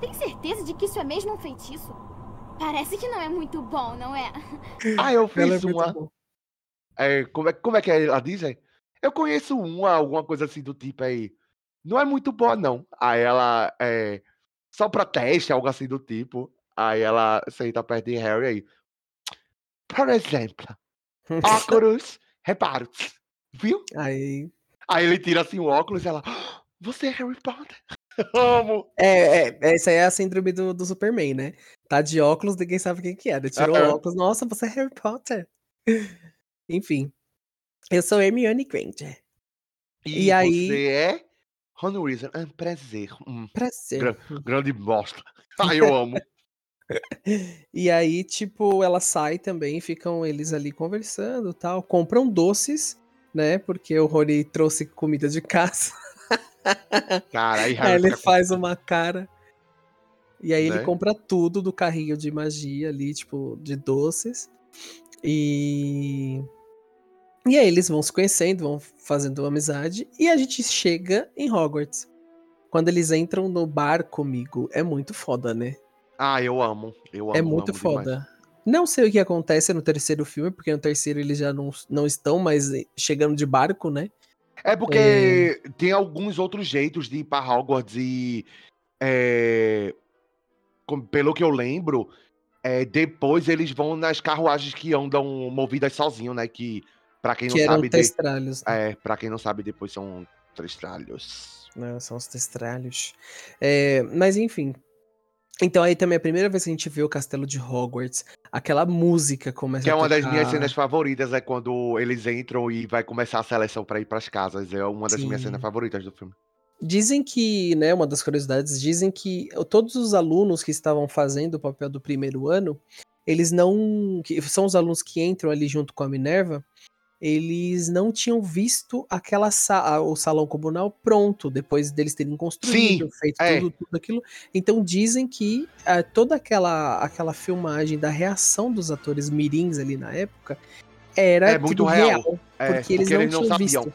Tem certeza de que isso é mesmo um feitiço? Parece que não é muito bom, não é? Ah, eu Ela é fiz muito uma. É, como, é, como é que ela diz? é? Eu conheço uma, alguma coisa assim do tipo aí. Não é muito boa, não. Aí ela. É, só pra teste, algo assim do tipo. Aí ela senta perto de Harry aí. Por exemplo, (laughs) óculos reparos. Viu? Aí. Aí ele tira assim o óculos e ela. "Ah, Você é Harry Potter? (laughs) Amo! É, é, essa aí é a síndrome do, do Superman, né? Tá de óculos, ninguém sabe quem que é. Ele tirou Aham. o óculos, nossa, você é Harry Potter. Enfim. Eu sou Hermione Granger. E, E aí- você é. Ron Weasley. Ah, prazer. Hum, Prazer. grande bosta. (laughs) Ai, eu amo. (laughs) E aí, tipo, ela sai também, ficam eles ali conversando tal, compram doces, né? Porque o Rony trouxe comida de casa. (laughs) Cara, aí Aí ele fica com- faz uma cara. E aí ele Né? compra tudo do carrinho de magia ali, tipo, de doces. E. E aí eles vão se conhecendo, vão fazendo amizade. E a gente chega em Hogwarts. Quando eles entram no bar comigo, é muito foda, né? Ah, eu amo. Eu amo. É muito amo demais. foda. Não sei o que acontece no terceiro filme, porque no terceiro eles já não, não estão mais chegando de barco, né? É porque tem alguns outros jeitos de ir pra Hogwarts e. é, pelo que eu lembro, é, depois eles vão nas carruagens que andam movidas sozinho, né? Que, pra quem não que sabe. de- testralhos. né? É, pra quem não sabe, depois são três tralhos. né, São os testralhos. É, mas enfim. Então aí também é a primeira vez que a gente vê o castelo de Hogwarts. Aquela música começa Que é uma das minhas cenas favoritas, é quando eles entram e vai começar a seleção pra ir pras casas. É uma das minhas Sim. cenas favoritas do filme. Dizem que, né, uma das curiosidades, dizem que todos os alunos que estavam fazendo o papel do primeiro ano, eles não. que são os alunos que entram ali junto com a Minerva, eles não tinham visto aquela sa o salão comunal pronto, depois deles terem construído, feito é. tudo, tudo aquilo. Então dizem que ah, toda aquela, aquela filmagem da reação dos atores mirins ali na época era É muito tudo real. É, porque eles não tinham sabiam. visto.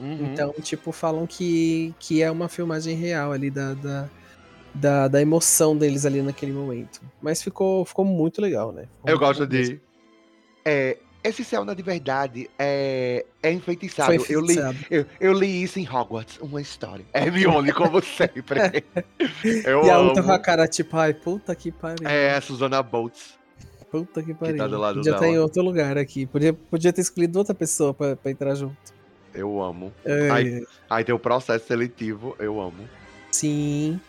Uhum. Então, tipo, falam que, que é uma filmagem real ali da, da, da, da emoção deles ali naquele momento. Mas ficou, ficou muito legal, né? Ficou Eu gosto de. É, esse céu, na de verdade, é, é enfeitizado. Foi Eu, li, enfeitiçado. eu, eu li isso em Hogwarts, uma história. Hermione, como (laughs) sempre. Eu E a outra com a cara, tipo, ai, puta que pariu. É a Susana Boltz. Puta que pariu. tá do lado Podia estar em dela. outro lugar aqui. Podia, podia ter escolhido outra pessoa pra, pra entrar junto. Eu amo. Ai. ai. Aí tem o processo seletivo, eu amo. Sim.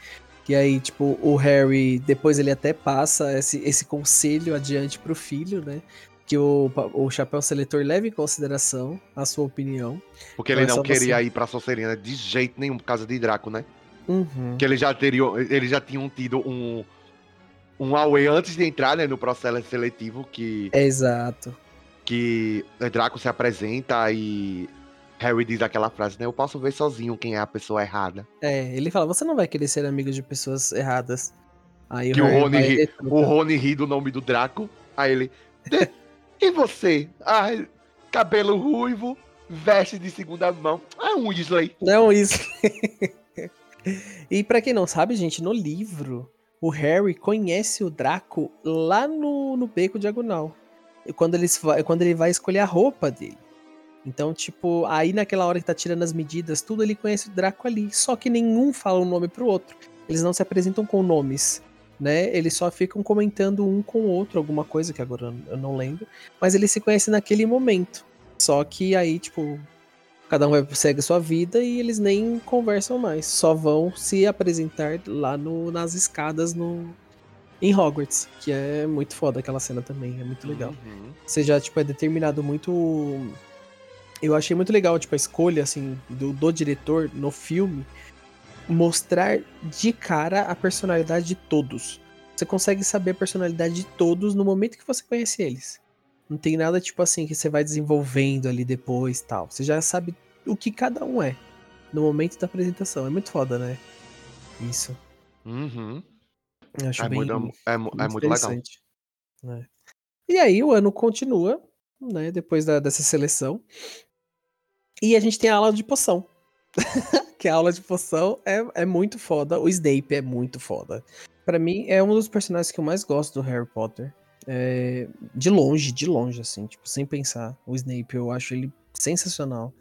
E aí, tipo, o Harry, depois ele até passa esse, esse conselho adiante pro filho, né? Que o, o chapéu seletor leve em consideração a sua opinião. Porque ele é não só queria você. ir pra Sonserina de jeito nenhum por causa de Draco, né? Uhum. Que eles já teriam, eles já tinham tido um um away antes de entrar, né, no processo seletivo que É exato. que Draco se apresenta e Harry diz aquela frase, né? Eu posso ver sozinho quem é a pessoa errada. É, ele fala, você não vai querer ser amigo de pessoas erradas. Aí Que o Harry Rony vai e ri-. O Rony ri do nome do Draco. Aí ele. "De- E você? Ah, cabelo ruivo, veste de segunda mão. É um Weasley. Não, isso. (laughs) e pra quem não sabe, gente, no livro, o Harry conhece o Draco lá no, no Beco Diagonal. E Quando ele, quando ele vai escolher a roupa dele. Então, tipo, aí naquela hora que tá tirando as medidas, tudo, ele conhece o Draco ali. Só que nenhum fala um nome pro outro. Eles não se apresentam com nomes, né? Eles só ficam comentando um com o outro, alguma coisa que agora eu não lembro. Mas eles se conhecem naquele momento. Só que aí, tipo, cada um vai segue a sua vida e eles nem conversam mais. Só vão se apresentar lá no, nas escadas no, em Hogwarts, que é muito foda aquela cena também, é muito legal. Uhum. Você já, tipo, é determinado muito. Eu achei muito legal, tipo, a escolha, assim, do, do diretor no filme mostrar de cara a personalidade de todos. Você consegue saber a personalidade de todos no momento que você conhece eles. Não tem nada, tipo assim, que você vai desenvolvendo ali depois tal. Você já sabe o que cada um é no momento da apresentação. É muito foda, né? Isso. Uhum. Eu acho É, bem, muito, é, mu- é mu- é muito legal. né? E aí o ano continua, né? Depois da- dessa seleção. E a gente tem a aula de poção. (laughs) que a aula de poção é, é muito foda. O Snape é muito foda. Pra mim, é um dos personagens que eu mais gosto do Harry Potter. É, de longe, de longe, assim, tipo, sem pensar. O Snape, eu acho ele sensacional.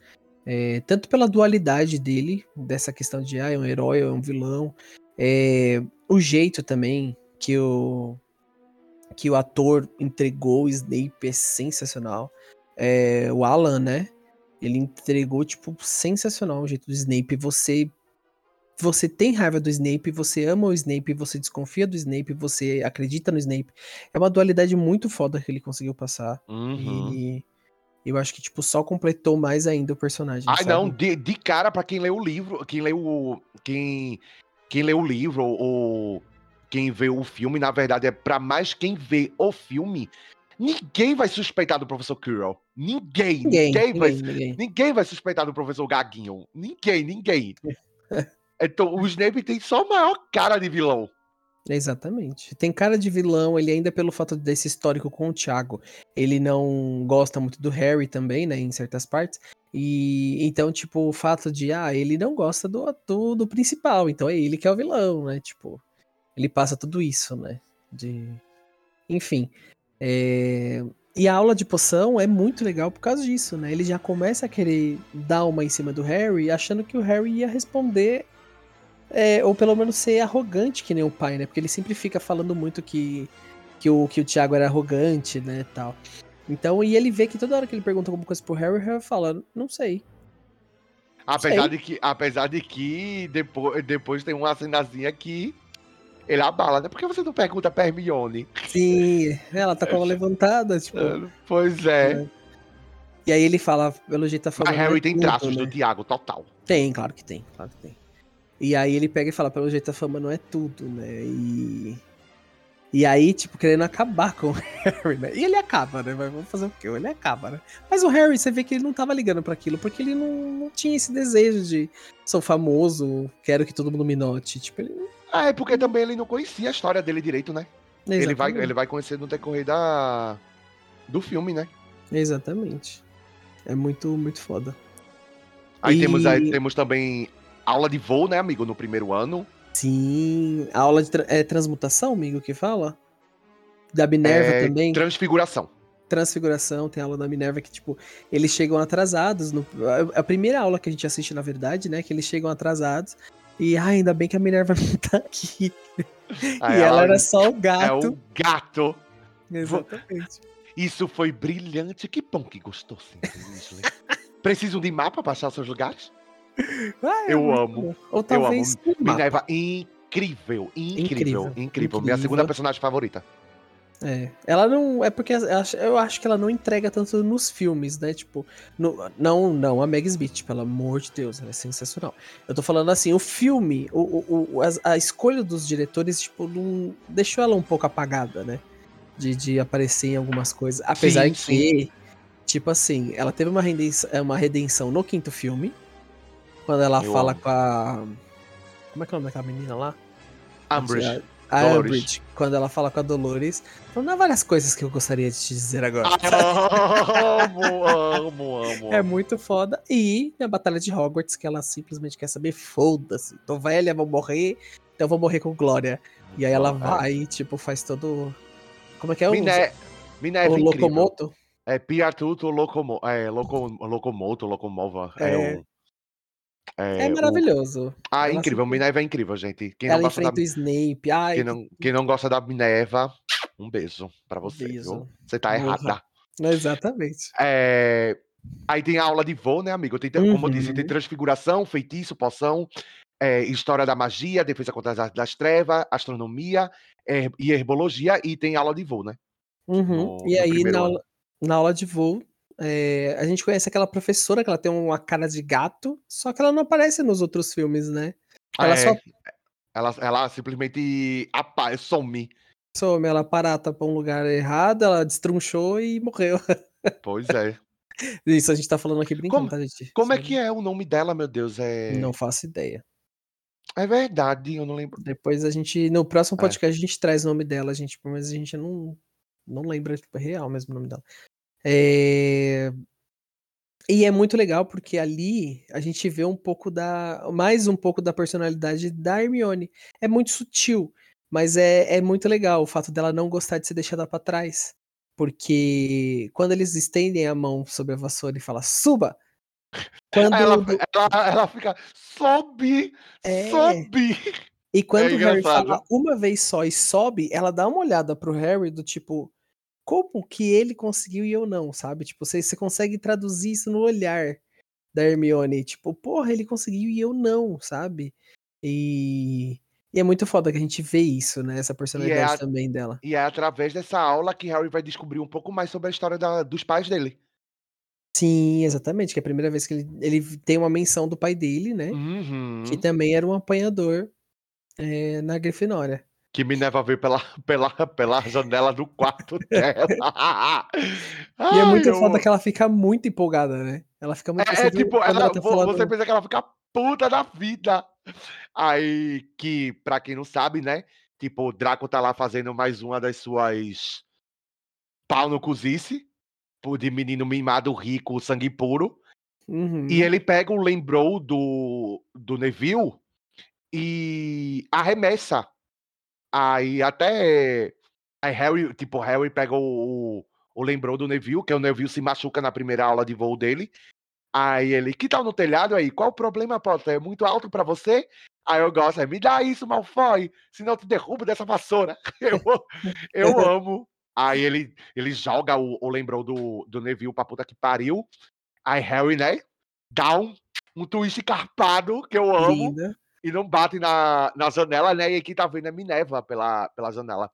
É, tanto pela dualidade dele, dessa questão de ah, é um herói, é um vilão. É, o jeito também que o, que o ator entregou o Snape é sensacional. É, o Alan, né? Ele entregou, tipo, sensacional o jeito do Snape. Você você tem raiva do Snape, você ama o Snape, você desconfia do Snape, você acredita no Snape. É uma dualidade muito foda que ele conseguiu passar. Uhum. E eu acho que, tipo, só completou mais ainda o personagem. Sabe? não, de, de cara pra quem leu o livro, quem leu o. Quem, quem leu o livro ou quem vê o filme, na verdade, é pra mais quem vê o filme. Ninguém vai suspeitar do professor Quirrell. Ninguém. Ninguém, Ninguém, vai, ninguém, ninguém. vai suspeitar do professor Gaguinho. Ninguém, ninguém. (laughs) Então, o Snape tem só a maior cara de vilão. Exatamente. Tem cara de vilão, ele ainda pelo fato desse histórico com o Thiago, ele não gosta muito do Harry também, né, em certas partes. E então, tipo, o fato de, ah, ele não gosta do, do, do principal, então é ele que é o vilão, né? Tipo, ele passa tudo isso, né? De... Enfim. É, E a aula de poção é muito legal por causa disso, né? Ele já começa a querer dar uma em cima do Harry, achando que o Harry ia responder é, ou pelo menos ser arrogante que nem o pai, né? Porque ele sempre fica falando muito que, que, o, que o Thiago era arrogante, né, tal. Então, e ele vê que toda hora que ele pergunta alguma coisa pro Harry, o Harry fala, não sei. Apesar Sei. de que, apesar de que depois, depois tem uma cenazinha que ele abala, né? Por que você não pergunta pra Hermione? Sim, ela tá com ela levantada, tipo. Pois é. É. E aí ele fala, pelo jeito, a fama Mas não é Harry tem tudo, traços né? do Tiago, total. Tem, claro que tem, claro que tem. E aí ele pega e fala, pelo jeito a fama não é tudo, né? E. E aí, tipo, querendo acabar com (laughs) o Harry, né? E ele acaba, né? Mas vamos fazer o quê? Ele acaba, né? Mas o Harry, você vê que ele não tava ligando pra aquilo, porque ele não, não tinha esse desejo de sou famoso, quero que todo mundo me note. Tipo, ele. Ah, é porque também ele não conhecia a história dele direito, né? Ele vai, Exatamente. ele vai conhecer no decorrer da, do filme, né? Exatamente. É muito, muito foda. Aí E- temos, aí temos também aula de voo, né, amigo, no primeiro ano. Sim. A aula de tra- é transmutação, amigo, que fala? Da Minerva É, também. Transfiguração. Transfiguração, tem aula da Minerva que, tipo, eles chegam atrasados. No, a, a primeira aula que a gente assiste, na verdade, né? Que eles chegam atrasados. E ah, ainda bem que a Minerva não tá aqui. Aí e ela era só o É gato. o gato. Exatamente. Isso foi brilhante. Que bom que gostou, sim, Weasley. Precisam de mapa para achar seus lugares? Ah, é Eu muito amo. Ou talvez um mapa. Minerva, incrível, incrível, Incrível, incrível. Minha segunda personagem favorita. É. Ela não. É porque eu acho, que ela não entrega tanto nos filmes, né? Tipo, no- não, não, a Meg Smith, pelo amor de Deus, ela é sensacional. Eu tô falando assim, o filme, o, o, as- a, escolha dos diretores, tipo, não, deixou ela um pouco apagada, né? De, de aparecer em algumas coisas. Apesar Sim, que, sim. tipo assim, ela teve uma redenção, é, uma redenção no quinto filme. Quando ela Eu fala amo. com a. Como é que é o nome daquela menina lá? Umbridge. A A Dolores. Umbridge, quando ela fala com a Dolores, falando "Há várias coisas que eu gostaria de te dizer agora. (laughs) amo, amo, amo. É muito foda. E na Batalha de Hogwarts, que ela simplesmente quer saber, foda-se, tô velha, vou morrer, então vou morrer com glória. E aí ela Ah. vai e, tipo, faz todo. Como é que é o, Miné- Minerva o incrível. Locomoto? É Piatuto Locomo, é, loco, Locomoto, Locomova. É, É. um, É, o- maravilhoso. Ah, Ela incrível. sempre- Minerva é incrível, gente. Quem não, ela gosta da, enfrenta o Snape. Ai, quem, não, quem não gosta da Minerva, um beiso pra você. beijo. Você tá errada. Exatamente. É, Aí tem a aula de voo, né, amigo? Tem, como eu disse, Uhum. tem transfiguração, feitiço, poção, é, história da magia, defesa contra as artes das trevas, astronomia her- e herbologia, e tem aula de voo, né? Uhum. No- e no aí, na aula, na aula de voo, é, a gente conhece aquela professora que ela tem uma cara de gato, só que ela não aparece nos outros filmes, né? Ela É, só ela, ela simplesmente apa, some. some, ela parata pra um lugar errado, ela destrunchou e morreu. Pois é. (laughs) Isso a gente tá falando aqui brincando, Como- tá, gente? Como é que é o nome dela, meu Deus? É, Não faço ideia. é verdade, eu não lembro. Depois a gente, no próximo É. podcast, a gente traz o nome dela, gente, mas a gente não, não lembra, tipo, é real mesmo o nome dela. É, E é muito legal porque ali a gente vê um pouco da. mais um pouco da personalidade da Hermione. É muito sutil, mas é, é muito legal o fato dela não gostar de ser deixada pra trás. Porque quando eles estendem a mão sobre a vassoura e falam suba! Quando, ela, o- ela, ela fica, sobe, É. sobe. E quando o Harry fala uma vez só e sobe, ela dá uma olhada pro Harry do tipo, como que ele conseguiu e eu não, sabe? Tipo, você, você consegue traduzir isso no olhar da Hermione, tipo, porra, ele conseguiu e eu não, sabe? E, e é muito foda que a gente vê isso, né? Essa personalidade a- também dela. E é através dessa aula que Harry vai descobrir um pouco mais sobre a história da- dos pais dele. Sim, exatamente, que é a primeira vez que ele, ele tem uma menção do pai dele, né? Uhum. Que também era um apanhador é, na Grifinória. Que Minerva veio pela, (laughs) pela, pela janela do quarto (laughs) dela. E é muito Ai, eu- foda que ela fica muito empolgada, né? Ela fica muito É, você é tipo, quando ela, tá você pensa que ela fica puta da vida. Aí, que, pra quem não sabe, né? Tipo, o Draco tá lá fazendo mais uma das suas pau no cozice, de menino mimado rico, sangue puro. Uhum. E ele pega o lembrou do, do Neville e arremessa. Aí até. Aí Harry, tipo, Harry pega o, o, o lembrou do Neville, que o Neville se machuca na primeira aula de voo dele. Aí ele, que tal no telhado aí? Qual o problema, Potter? É muito alto pra você? Aí eu gosto, é, me dá isso, Malfoy, senão eu te derrubo dessa vassoura. (laughs) Eu, eu (laughs) amo. Aí ele, ele joga o, o lembrou do, do Neville pra puta que pariu. Aí Harry, né? Dá um, um twist carpado, que eu amo, Linda. E não bate na, na janela, né? E aqui tá vendo a Minerva pela, pela janela.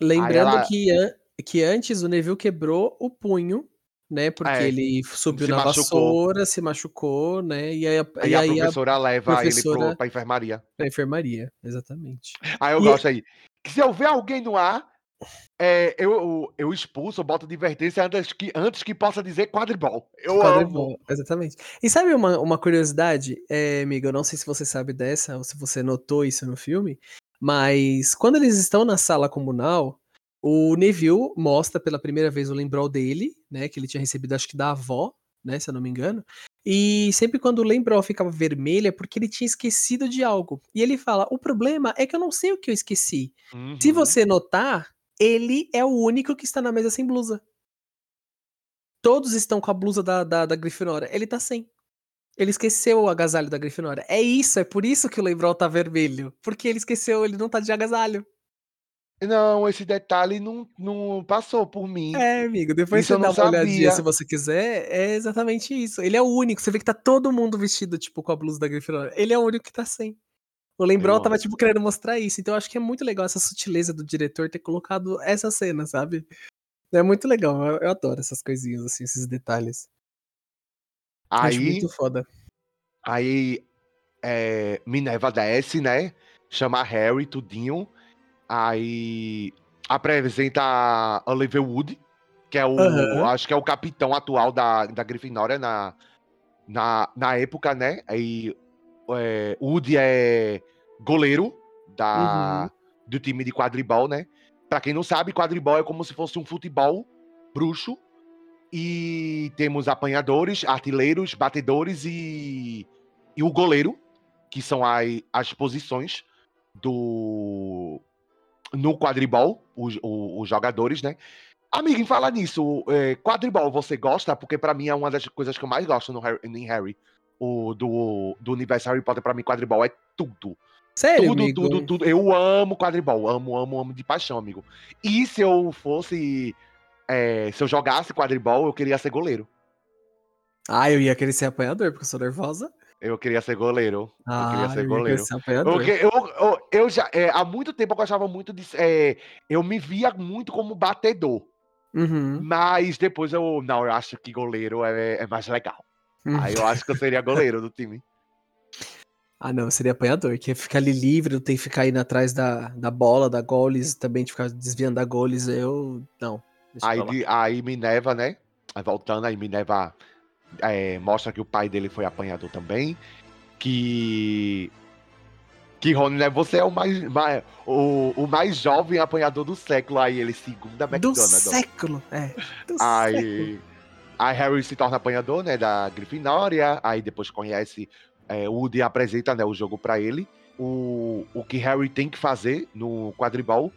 Lembrando ela- que, an- que antes o Neville quebrou o punho, né? Porque É, ele subiu na machucou. vassoura, se machucou, né? E aí a, Aí e a aí a, professora leva ele professora- pro, pra enfermaria. a enfermaria, exatamente. Aí eu E- gosto aí. Se eu ver alguém no ar, é, eu, eu, eu expulso, eu boto advertência antes que, antes que possa dizer quadribol. Eu amo. Quadribol, exatamente. E sabe uma, uma curiosidade, é, amigo? Eu não sei se você sabe dessa, ou se você notou isso no filme, mas quando eles estão na sala comunal, o Neville mostra pela primeira vez o lembrol dele, né? Que ele tinha recebido, acho que da avó, né? Se eu não me engano. E sempre quando o lembrol ficava vermelho é porque ele tinha esquecido de algo. E ele fala: o problema é que eu não sei o que eu esqueci. Se Uhum. você notar, ele é o único que está na mesa sem blusa. Todos estão com a blusa da, da, da Grifinória. Ele tá sem. Ele esqueceu o agasalho da Grifinória. É isso, é por isso que o Lembrol tá vermelho. Porque ele esqueceu, ele não tá de agasalho. Não, esse detalhe não, não passou por mim. É, amigo, depois Isso você dá uma olhadinha sabia. se você quiser. É exatamente isso. Ele é o único. Você vê que tá todo mundo vestido, tipo, com a blusa da Grifinória. Ele é o único que tá sem. O Lembrol tava, tipo, querendo mostrar isso. Então eu acho que é muito legal essa sutileza do diretor ter colocado essa cena, sabe? É muito legal. Eu, eu adoro essas coisinhas, assim, esses detalhes. Acho Aí, muito foda. aí é, Minerva desce, né? Chama Harry, tudinho. Aí apresenta a Olivia Wood, que é o. Aham. Acho que é o capitão atual da, da Grifinória na, na, na época, né? Aí é, Woody é goleiro da, do time de quadribol, né? Pra quem não sabe, quadribol é como se fosse um futebol bruxo. E temos apanhadores, artilheiros, batedores e, e o goleiro, que são as, as posições do no quadribol, os, os jogadores, né? Amigo, em falar nisso, é, quadribol você gosta? Porque para mim é uma das coisas que eu mais gosto no Harry, em Harry. O, do, do universo Harry Potter, pra mim, quadribol é tudo. Sério, tudo, amigo? tudo, tudo. Eu amo quadribol. Amo, amo, amo de paixão, amigo. E se eu fosse. é, se eu jogasse quadribol, eu queria ser goleiro. Ah, eu ia querer ser apanhador, porque eu sou nervosa. Eu queria ser goleiro. Ah, eu queria ser ia goleiro. ser eu, eu, eu já. é, há muito tempo eu gostava muito de. é, eu me via muito como batedor. Uhum, Mas depois eu. Não, eu acho que goleiro é, é mais legal. Uhum. Aí eu acho que eu seria goleiro do time. Ah, não, eu seria apanhador, que é ficar ali livre, não tem que ficar indo atrás da, da bola, da goles, também de ficar desviando da goles, eu. Não. Aí, de- aí Minerva, né? Aí voltando, aí Minerva é, mostra que o pai dele foi apanhador também. Que. Que Rony, né? Você é o mais, mais- o, o mais jovem apanhador do século. Aí ele, segunda Do McDonald's. século, é. Do século. Aí, aí Harry se torna apanhador, né, da Grifinória. Aí depois conhece é, o Woody apresenta, né, o jogo pra ele. O, o que Harry tem que fazer no quadribol.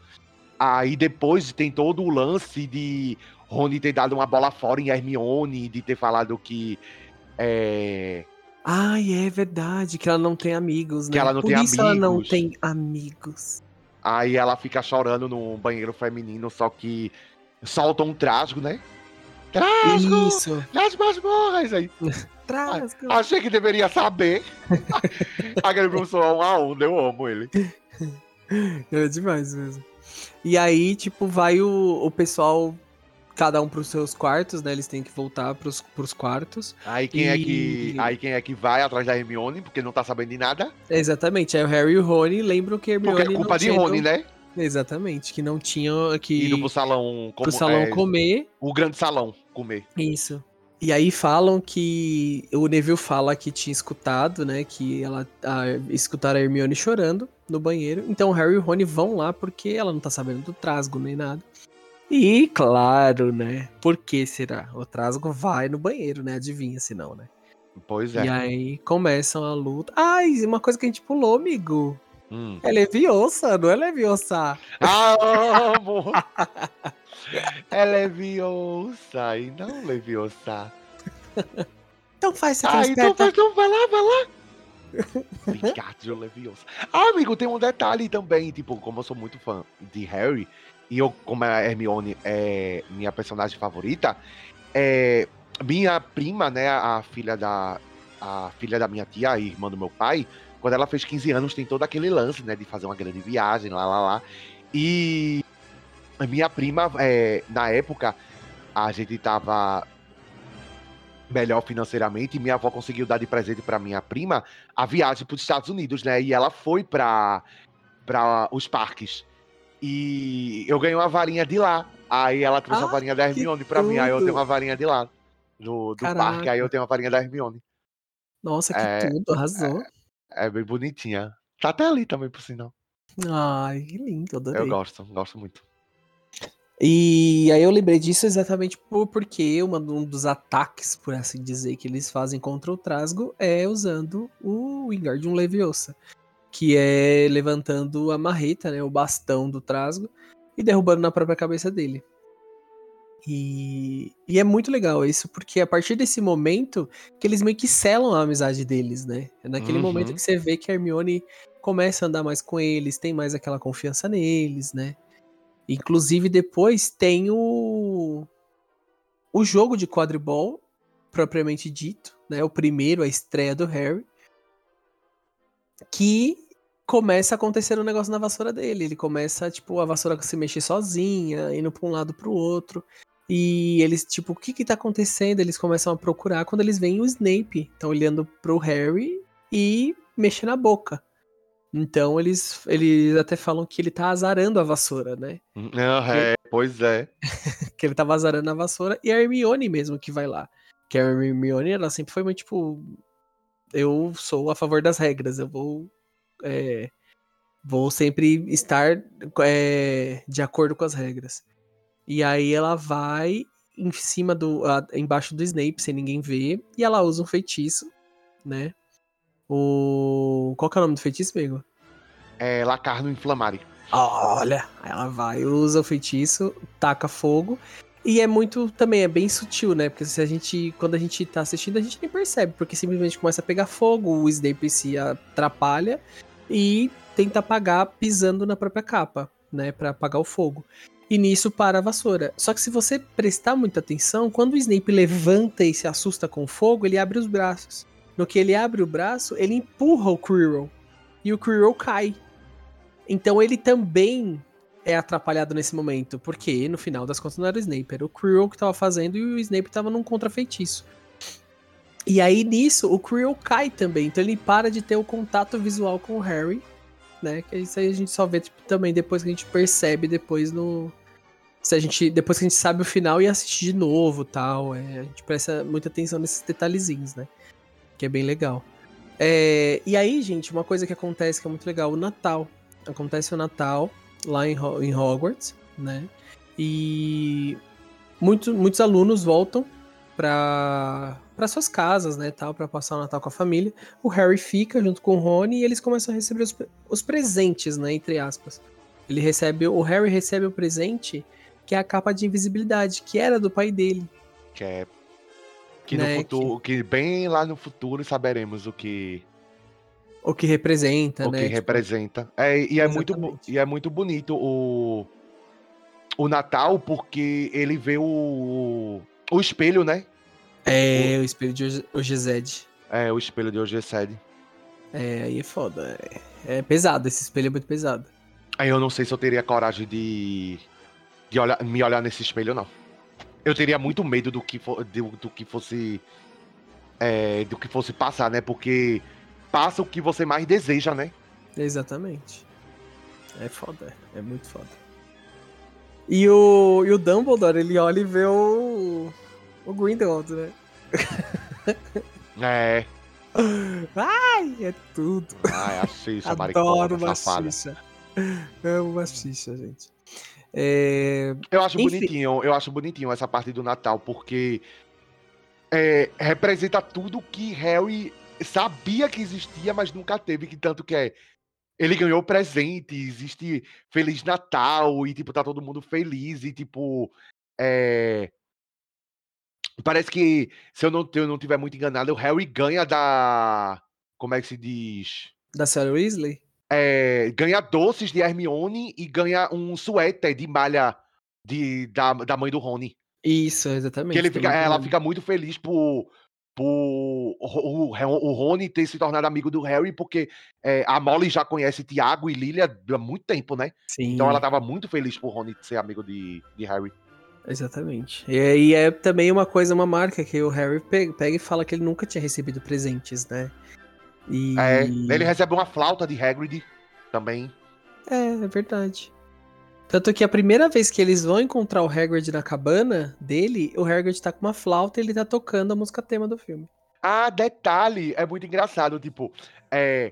Aí depois tem todo o lance de Rony ter dado uma bola fora em Hermione, de ter falado que é, Ai, é verdade, que ela não tem amigos, né? Que ela não Por tem isso ela não amigos. tem amigos. aí ela fica chorando no banheiro feminino, só que solta um trasgo, né? Trasgo! Isso, Nas masmorras! Aí, trasgo. Achei que deveria saber. (laughs) Aquele professor é um a um, eu amo ele. É demais mesmo. E aí, tipo, vai o, o pessoal, cada um pros seus quartos, né? Eles têm que voltar pros, pros quartos. Aí quem, é que, E- aí quem é que vai atrás da Hermione, porque não tá sabendo de nada? Exatamente, aí o Harry e o Rony lembram que a Hermione Porque é culpa não de tinha Rony, né? Exatamente, que não tinham que Indo pro salão, como, pro salão é, comer. o grande salão comer. Isso. E aí falam que o Neville fala que tinha escutado, né, que ela a, escutaram a Hermione chorando no banheiro. Então Harry e o Rony vão lá porque ela não tá sabendo do trasgo nem nada. E claro, né? Por que será? O trasgo vai no banheiro, né? Adivinha se não, né? Pois é. E aí começam a luta. Ai, uma coisa que a gente pulou, amigo. Hum. É Leviosa, não é Leviosa. Ah, (laughs) amo! (laughs) é Leviosa e não Leviosa. Então faz essa Ah, então, vai, então vai lá, vai lá. Obrigado, Leviosa. Ah, amigo, tem um detalhe também, tipo, como eu sou muito fã de Harry, e eu, como a Hermione é minha personagem favorita, é, minha prima, né, a filha da a filha da minha tia, a irmã do meu pai, quando ela fez 15 anos, tem todo aquele lance, né, de fazer uma grande viagem, lá, lá, lá. E minha prima, é, na época, a gente tava melhor financeiramente e minha avó conseguiu dar de presente para minha prima a viagem para os Estados Unidos, né? E ela foi para para os parques. E eu ganhei uma varinha de lá. Aí ela trouxe a Ah, varinha da Hermione para mim. Aí eu tenho uma varinha de lá. Do, do parque, aí eu tenho uma varinha da Hermione. Nossa, que É, tudo, arrasou. É bem bonitinha. Tá até ali também, por sinal. Ai, que lindo, adorei. Eu gosto, gosto muito. E aí eu lembrei disso exatamente por, porque um dos ataques, por assim dizer, que eles fazem contra o Trasgo é usando o Wingardium Leviosa, que é levantando a marreta, né, o bastão do Trasgo, e derrubando na própria cabeça dele. E, e é muito legal isso, porque a partir desse momento que eles meio que selam a amizade deles, né? É naquele Uhum. momento que você vê que a Hermione começa a andar mais com eles, tem mais aquela confiança neles, né? Inclusive, depois tem o. O jogo de quadribol, propriamente dito, né? O primeiro, a estreia do Harry. Que começa a acontecer um negócio na vassoura dele. Ele começa, tipo, a vassoura se mexer sozinha, indo pra um lado pro outro. E eles, tipo, o que que tá acontecendo? Eles começam a procurar quando eles veem o Snape. Estão olhando pro Harry e mexendo a boca. Então eles, eles até falam que ele tá azarando a vassoura, né? Ah, é, pois é. (laughs) que ele tava azarando a vassoura, e a Hermione mesmo que vai lá. Que a Hermione, ela sempre foi muito tipo. Eu sou a favor das regras, eu vou é, Vou sempre estar é, de acordo com as regras. E aí ela vai em cima do. embaixo do Snape, sem ninguém ver, e ela usa um feitiço, né? O. Qual que é o nome do feitiço, amigo? É Lacarno Inflamare. Olha! Ela vai, usa o feitiço, taca fogo. E é muito também, é bem sutil, né? Porque se a gente, quando a gente tá assistindo, a gente nem percebe, porque simplesmente começa a pegar fogo, o Snape se atrapalha e tenta apagar pisando na própria capa, né? Pra apagar o fogo. E nisso para a vassoura. Só que se você prestar muita atenção, quando o Snape levanta e se assusta com o fogo, ele abre os braços. No que ele abre o braço, ele empurra o Quirrell. E o Quirrell cai. Então ele também é atrapalhado nesse momento, porque no final das contas não era o Snape, era o Quirrell que tava fazendo e o Snape tava num contrafeitiço. E aí nisso o Quirrell cai também, então ele para de ter o contato visual com o Harry, né? Que isso aí a gente só vê tipo, também depois que a gente percebe depois no se a gente depois que a gente sabe o final e assiste de novo, tal, é, a gente presta muita atenção nesses detalhezinhos, né? Que é bem legal. É, e aí, gente, uma coisa que acontece que é muito legal, o Natal. Acontece o Natal lá em, em Hogwarts, né? E muito, muitos alunos voltam para suas casas, né, tal, para passar o Natal com a família. O Harry fica junto com o Rony e eles começam a receber os, os presentes, né, entre aspas. Ele recebe, o Harry recebe o presente que é a capa de invisibilidade, que era do pai dele. Que é que né, no futuro, que... que... bem lá no futuro saberemos o que o que representa, o né? O que tipo... representa. É, e, é muito, e é muito bonito o, o Natal, porque ele vê o, o espelho, né? É, o, o espelho de Ogezed. É, o espelho de Ogezed. É, aí é foda. É, é, pesado, esse espelho é muito pesado. Aí eu não sei se eu teria coragem de, de olhar, me olhar nesse espelho, não. Eu teria muito medo do que, for, do, do que fosse. É, do que fosse passar, né? Porque passa o que você mais deseja, né? Exatamente. É foda, é muito foda. E o, e o Dumbledore, ele olha e vê o, o Grindelwald, né? É. (laughs) Ai, é tudo. Ai, a xixa, (laughs) Adoro uma xixa. Amo uma xixa, gente. É... Eu acho Enfim. bonitinho, eu acho bonitinho essa parte do Natal, porque é, representa tudo que Harry sabia que existia, mas nunca teve, que tanto que é. Ele ganhou presente, existe Feliz Natal, e tipo, tá todo mundo feliz, e tipo. É... Parece que, se eu não, eu não tiver muito enganado, o Harry ganha da. Como é que se diz? Da Sarah Weasley? É, ganha doces de Hermione e ganha um suéter de malha de, da, da mãe do Rony. Isso, exatamente. Que ele fica, ela fica muito feliz por, por o, o, Rony ter se tornado amigo do Harry, porque é, a Molly já conhece Tiago e Lilia há muito tempo, né? Sim. Então ela tava muito feliz por Rony ser amigo de, de Harry. Exatamente. E, e é também uma coisa, uma marca que o Harry pega, pega e fala que ele nunca tinha recebido presentes, né? E... É, ele recebe uma flauta de Hagrid também. É, é verdade. Tanto que a primeira vez que eles vão encontrar o Hagrid na cabana dele, o Hagrid tá com uma flauta e ele tá tocando a música tema do filme. Ah, detalhe, é muito engraçado, tipo, é,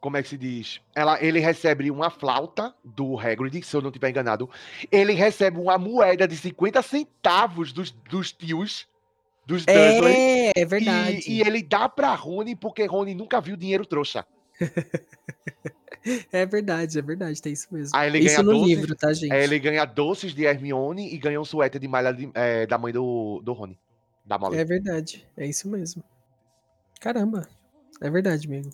como é que se diz? Ela, ele recebe uma flauta do Hagrid, se eu não estiver enganado. Ele recebe uma moeda de 50 centavos dos, dos tios, dos Dursley. É, é verdade. E, e ele dá pra Rony porque Rony nunca viu dinheiro trouxa. (laughs) É verdade, é verdade, tem isso mesmo. Aí ele isso ganha no doces, livro, tá, gente? Aí ele ganha doces de Hermione e ganha um suéter de malha de, é, da mãe do, do Rony. Da Molly. É verdade, é isso mesmo. Caramba, é verdade mesmo.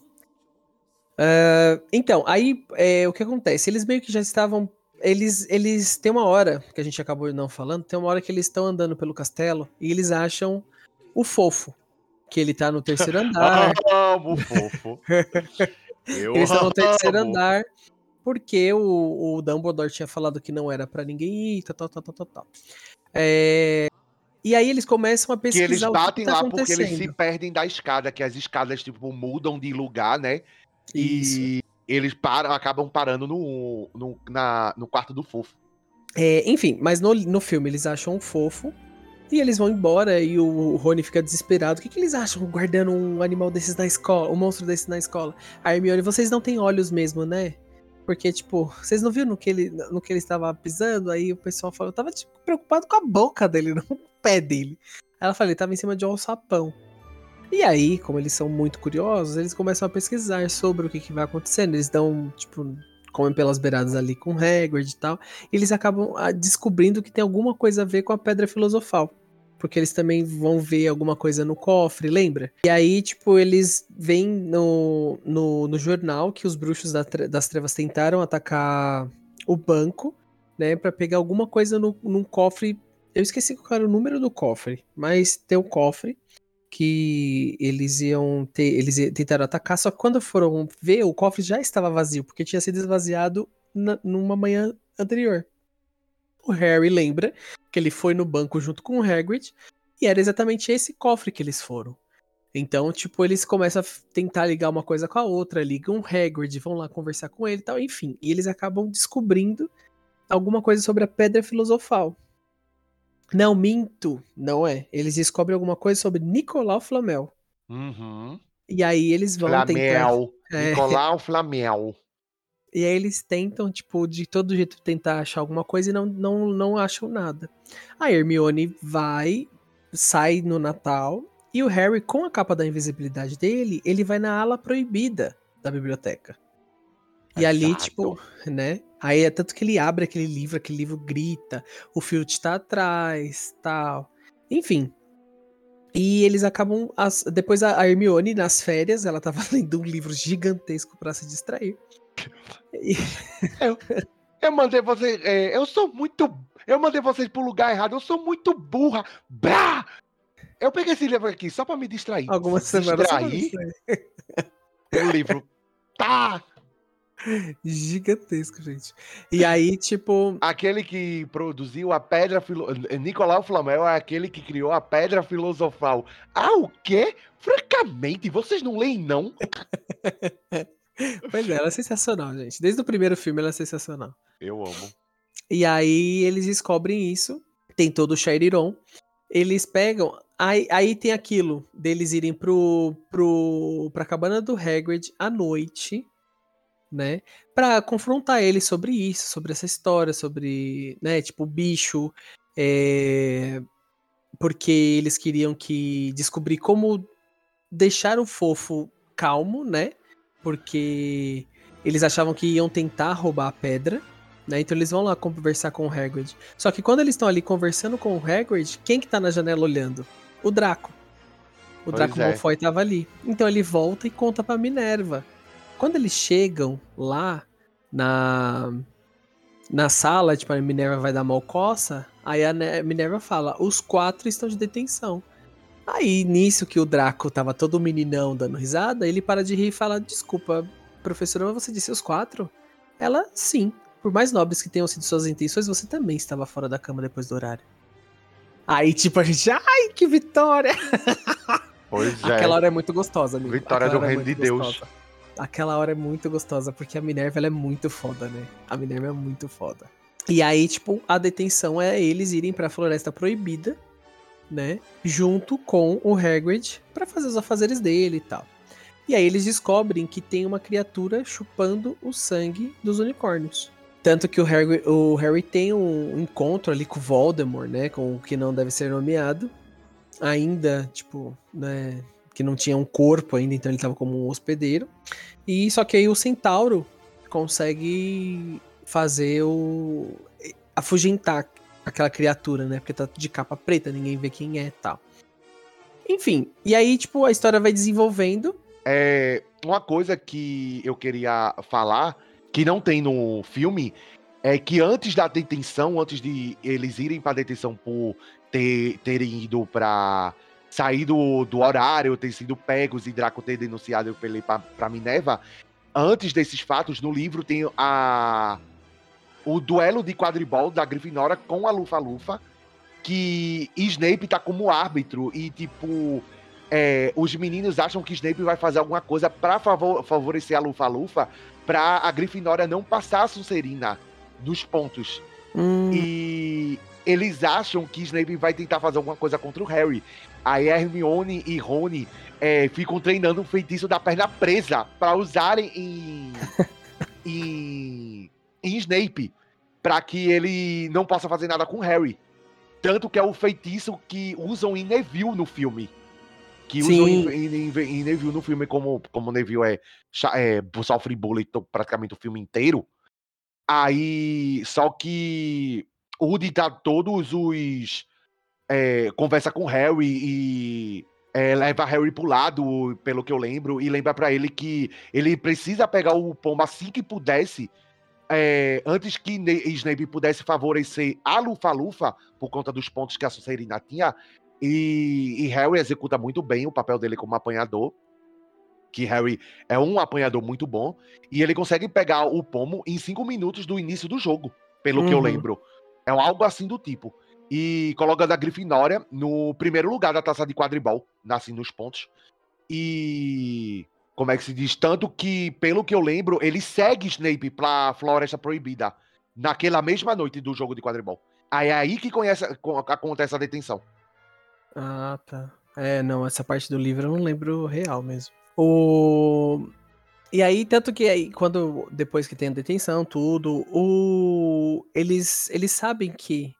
Uh, então, aí é, o que acontece? Eles meio que já estavam. Eles, eles tem uma hora que a gente acabou não falando, tem uma hora que eles estão andando pelo castelo e eles acham o fofo. Que ele tá no terceiro (laughs) andar. Amo o fofo. (laughs) Eu Eles estão no terceiro andar porque o, o Dumbledore tinha falado que não era para ninguém ir, tal, tal, tal, tal, tal. É... E aí eles começam a pesquisar que eles batem que tá lá porque eles se perdem da escada, que as escadas tipo mudam de lugar, né? Isso. E eles param, acabam parando no, no, na, no quarto do fofo. É, enfim, mas no, no filme eles acham um fofo e eles vão embora e o Rony fica desesperado. O que, que eles acham guardando um animal desses na escola, um monstro desse na escola? A Hermione, vocês não têm olhos mesmo, né? Porque, tipo, vocês não viram no que ele, no que ele estava pisando? Aí o pessoal falou, eu tava tipo, preocupado com a boca dele, (laughs) não com o pé dele. Ela falou, ele tava em cima de um alçapão. E aí, como eles são muito curiosos, eles começam a pesquisar sobre o que, que vai acontecendo. Eles dão, tipo, comem pelas beiradas ali com Hagrid e tal. E eles acabam ah, descobrindo que tem alguma coisa a ver com a Pedra Filosofal. Porque eles também vão ver alguma coisa no cofre, lembra? E aí, tipo, eles veem no, no, no jornal que os bruxos da, das trevas tentaram atacar o banco, né? para pegar alguma coisa no, num cofre. Eu esqueci qual era o número do cofre, mas tem o cofre que eles iam ter, eles tentaram atacar, só que quando foram ver, o cofre já estava vazio, porque tinha sido esvaziado na, numa manhã anterior. O Harry lembra que ele foi no banco junto com o Hagrid e era exatamente esse cofre que eles foram. Então, tipo, eles começam a tentar ligar uma coisa com a outra, ligam o Hagrid, vão lá conversar com ele e tal, enfim. E eles acabam descobrindo alguma coisa sobre a Pedra Filosofal. Não, minto. Não é. Eles descobrem alguma coisa sobre Nicolau Flamel. Uhum. E aí eles vão Flamel. tentar... É. Nicolau Flamel. E aí eles tentam, tipo, de todo jeito tentar achar alguma coisa e não, não, não acham nada. A Hermione vai, sai no Natal, e o Harry, com a capa da invisibilidade dele, ele vai na ala proibida da biblioteca. E Exato. ali, tipo, né? Aí é tanto que ele abre aquele livro, aquele livro grita, o Filch tá atrás, tal. Enfim. E eles acabam. As, depois a Hermione, nas férias, ela tava (laughs) lendo um livro gigantesco para se distrair. E... (laughs) Eu, eu mandei vocês. É, eu sou muito. Eu mandei vocês pro lugar errado. Eu sou muito burra. Brá! Eu peguei esse livro aqui só para me distrair. Algumas semanas. Distrair. o livro tá Gigantesco, gente. E aí, tipo. Aquele que produziu a pedra. Filo... Nicolau Flamel é aquele que criou a pedra filosofal. Ah, o quê? Francamente, vocês não leem, não? (laughs) pois é, ela é sensacional, gente. Desde o primeiro filme ela é sensacional. Eu amo. E aí eles descobrem isso. Tem todo o Shairon. Eles pegam. Aí, aí tem aquilo deles irem pro, pro, pra cabana do Hagrid à noite né? Para confrontar ele sobre isso, sobre essa história, sobre, né, tipo, o bicho, é... porque eles queriam que descobrir como deixar o fofo calmo, né? Porque eles achavam que iam tentar roubar a pedra, né? Então eles vão lá conversar com o Hagrid. Só que quando eles estão ali conversando com o Hagrid, quem que tá na janela olhando? O Draco. O pois Draco é. Malfoy tava ali. Então ele volta e conta pra Minerva quando eles chegam lá na na sala, tipo, a Minerva vai dar mal coça, aí a Minerva fala: os quatro estão de detenção. Aí, nisso que o Draco tava todo meninão dando risada, ele para de rir e fala: Desculpa, professora, você disse os quatro? Ela, sim. Por mais nobres que tenham sido suas intenções, você também estava fora da cama depois do horário. Aí, tipo, a gente, ai, que vitória! Pois (laughs) é. Aquela hora é muito gostosa, amigo. Vitória Aquela do é reino de Deus. Gostosa aquela hora é muito gostosa, porque a Minerva ela é muito foda, né? A Minerva é muito foda. E aí, tipo, a detenção é eles irem pra Floresta Proibida, né? Junto com o Hagrid para fazer os afazeres dele e tal. E aí eles descobrem que tem uma criatura chupando o sangue dos unicórnios. Tanto que o Harry, o Harry tem um encontro ali com o Voldemort, né? Com o que não deve ser nomeado. Ainda, tipo, né? Que não tinha um corpo ainda, então ele estava como um hospedeiro. E só que aí o centauro consegue fazer o afugentar aquela criatura, né? Porque tá de capa preta, ninguém vê quem é, tal. Enfim, e aí tipo a história vai desenvolvendo. É, uma coisa que eu queria falar que não tem no filme é que antes da detenção, antes de eles irem para detenção por ter, terem ido para sair do, do horário, ter sido pegos e Draco ter denunciado ele para Minerva, antes desses fatos, no livro tem a o duelo de quadribol da Grifinória com a Lufa-Lufa, que Snape tá como árbitro e, tipo, é, os meninos acham que Snape vai fazer alguma coisa para favor, favorecer a Lufa-Lufa pra a Grifinória não passar a Sonserina nos pontos. Hum. E eles acham que Snape vai tentar fazer alguma coisa contra o Harry. Aí Hermione e Rony é, ficam treinando o feitiço da perna presa para usarem em, (laughs) em, em Snape para que ele não possa fazer nada com Harry. Tanto que é o feitiço que usam em Neville no filme. Que Sim. usam em, em, em- Neville no filme, como, como Neville é, é sofre bullying praticamente o filme inteiro. Aí, só que o de dar todos os. é, conversa com Harry e é, leva Harry pro lado, pelo que eu lembro, e lembra pra ele que ele precisa pegar o pombo assim que pudesse, é, antes que Ne- Snape pudesse favorecer a Lufa-Lufa, por conta dos pontos que a Sonserina tinha, e, e Harry executa muito bem o papel dele como apanhador, que Harry é um apanhador muito bom, e ele consegue pegar o pomo em cinco minutos do início do jogo, pelo que eu Uhum. lembro. É algo assim do tipo. E colocando a Grifinória no primeiro lugar da taça de quadribol, assim, nos pontos. E. Como é que se diz? Tanto que, pelo que eu lembro, ele segue Snape pra Floresta Proibida naquela mesma noite do jogo de quadribol. Aí é aí que conhece, co- acontece a detenção. Ah, tá. É, não, essa parte do livro eu não lembro real mesmo. O... E aí, tanto que aí, quando, depois que tem a detenção, tudo, o... eles, eles sabem que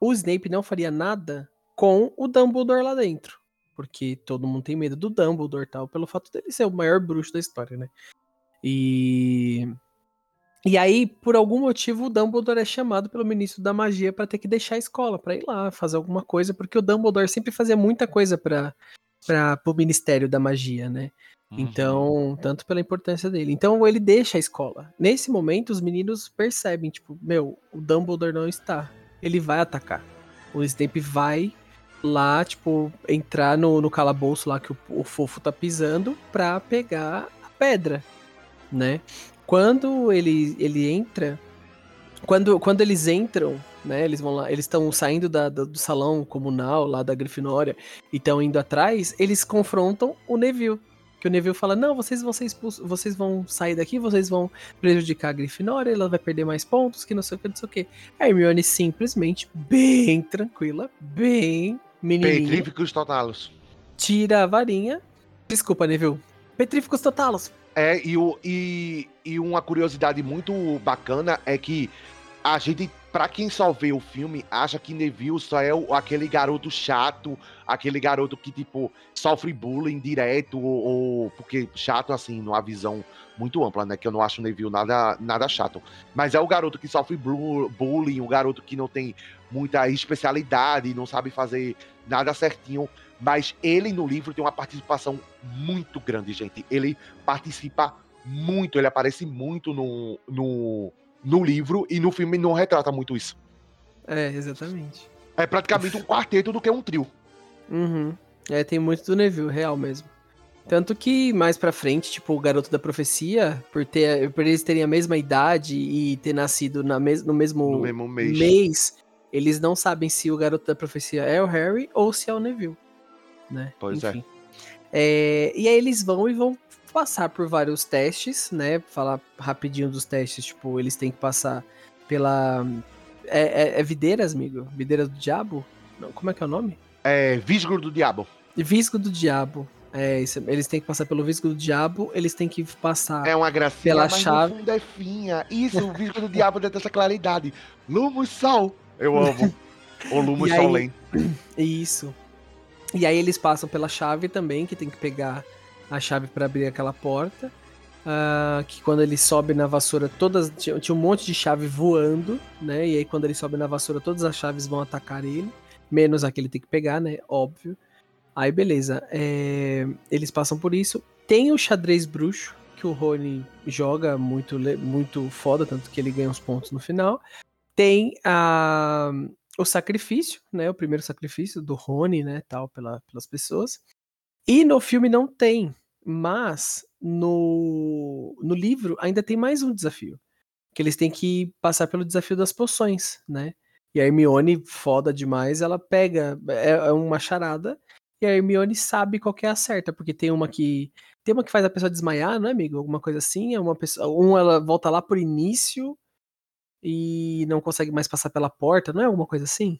o Snape não faria nada com o Dumbledore lá dentro. Porque todo mundo tem medo do Dumbledore tal, pelo fato dele ser o maior bruxo da história, né? E... E aí, por algum motivo, o Dumbledore é chamado pelo ministro da magia pra ter que deixar a escola, pra ir lá fazer alguma coisa, porque o Dumbledore sempre fazia muita coisa para para o ministério da magia, né? Uhum. Então, tanto pela importância dele. Então, ele deixa a escola. Nesse momento, os meninos percebem, tipo, meu, o Dumbledore não está. Ele vai atacar. O Snape vai lá, tipo, entrar no, no calabouço lá que o, o fofo tá pisando pra pegar a pedra, né? Quando ele, ele entra, quando, quando eles entram, né? Eles vão lá, eles estão saindo da- do salão comunal lá da Grifinória e estão indo atrás, eles confrontam o Neville. Que o Neville fala: Não, vocês vão ser expulsos, vocês vão sair daqui, vocês vão prejudicar a Grifinória, ela vai perder mais pontos, que não sei o que, não sei o que. A Hermione simplesmente, bem tranquila, bem menininha, Petríficos totalos. tira a varinha. Desculpa, Neville. Petríficos totalos. É, e, o, e, e uma curiosidade muito bacana é que a gente, pra quem só vê o filme, acha que Neville só é o- aquele garoto chato, aquele garoto que, tipo, sofre bullying direto, ou, ou- porque chato, assim, numa visão muito ampla, né? Que eu não acho Neville nada, nada chato. Mas é o garoto que sofre bullying, o garoto que não tem muita especialidade, não sabe fazer nada certinho. Mas ele no livro tem uma participação muito grande, gente. Ele participa muito, ele aparece muito no, no, no livro e no filme não retrata muito isso. É, exatamente. É praticamente um quarteto do que um trio. Uhum. É, tem muito do Neville, real mesmo. Tanto que mais pra frente, tipo, o garoto da profecia, por, ter, por eles terem a mesma idade e ter nascido na mes no mesmo, No mesmo mês. mês, eles não sabem se o garoto da profecia é o Harry ou se é o Neville. Né? Pois é. É, E aí eles vão e vão passar por vários testes, né? Falar rapidinho dos testes, tipo, eles têm que passar pela. É, é, é videiras, amigo? Videiras do diabo? Não, como é que é o nome? É Visgo do Diabo. Visgo do Diabo. É, isso, eles têm que passar pelo Visgo do Diabo, eles têm que passar. É uma gracinha, Pela mas chave. fundo é finha. Isso, o Visgo do Diabo dentro dessa claridade. Lumos Sol. Eu amo. (laughs) o Lumos Solem. (clears throat) Isso. E aí eles passam pela chave também, que tem que pegar a chave pra abrir aquela porta. Ah, que quando ele sobe na vassoura, todas. Tinha, tinha um monte de chave voando, né? E aí quando ele sobe na vassoura, todas as chaves vão atacar ele. Menos a que ele tem que pegar, né? Óbvio. Aí beleza. é, eles passam por isso. Tem o xadrez bruxo, que o Rony joga muito, muito foda, tanto que ele ganha os pontos no final. Tem a, o sacrifício, né? O primeiro sacrifício do Rony, né? Tal, pela, pelas pessoas. E no filme não tem. Mas no, no livro ainda tem mais um desafio. Que eles têm que passar pelo desafio das poções, né? E a Hermione, foda demais, ela pega. É, é uma charada. E a Hermione sabe qual que é a certa, porque tem uma que. Tem uma que faz a pessoa desmaiar, não é, amigo? Alguma coisa assim. É uma pessoa. Um ela volta lá por início e não consegue mais passar pela porta, não é alguma coisa assim?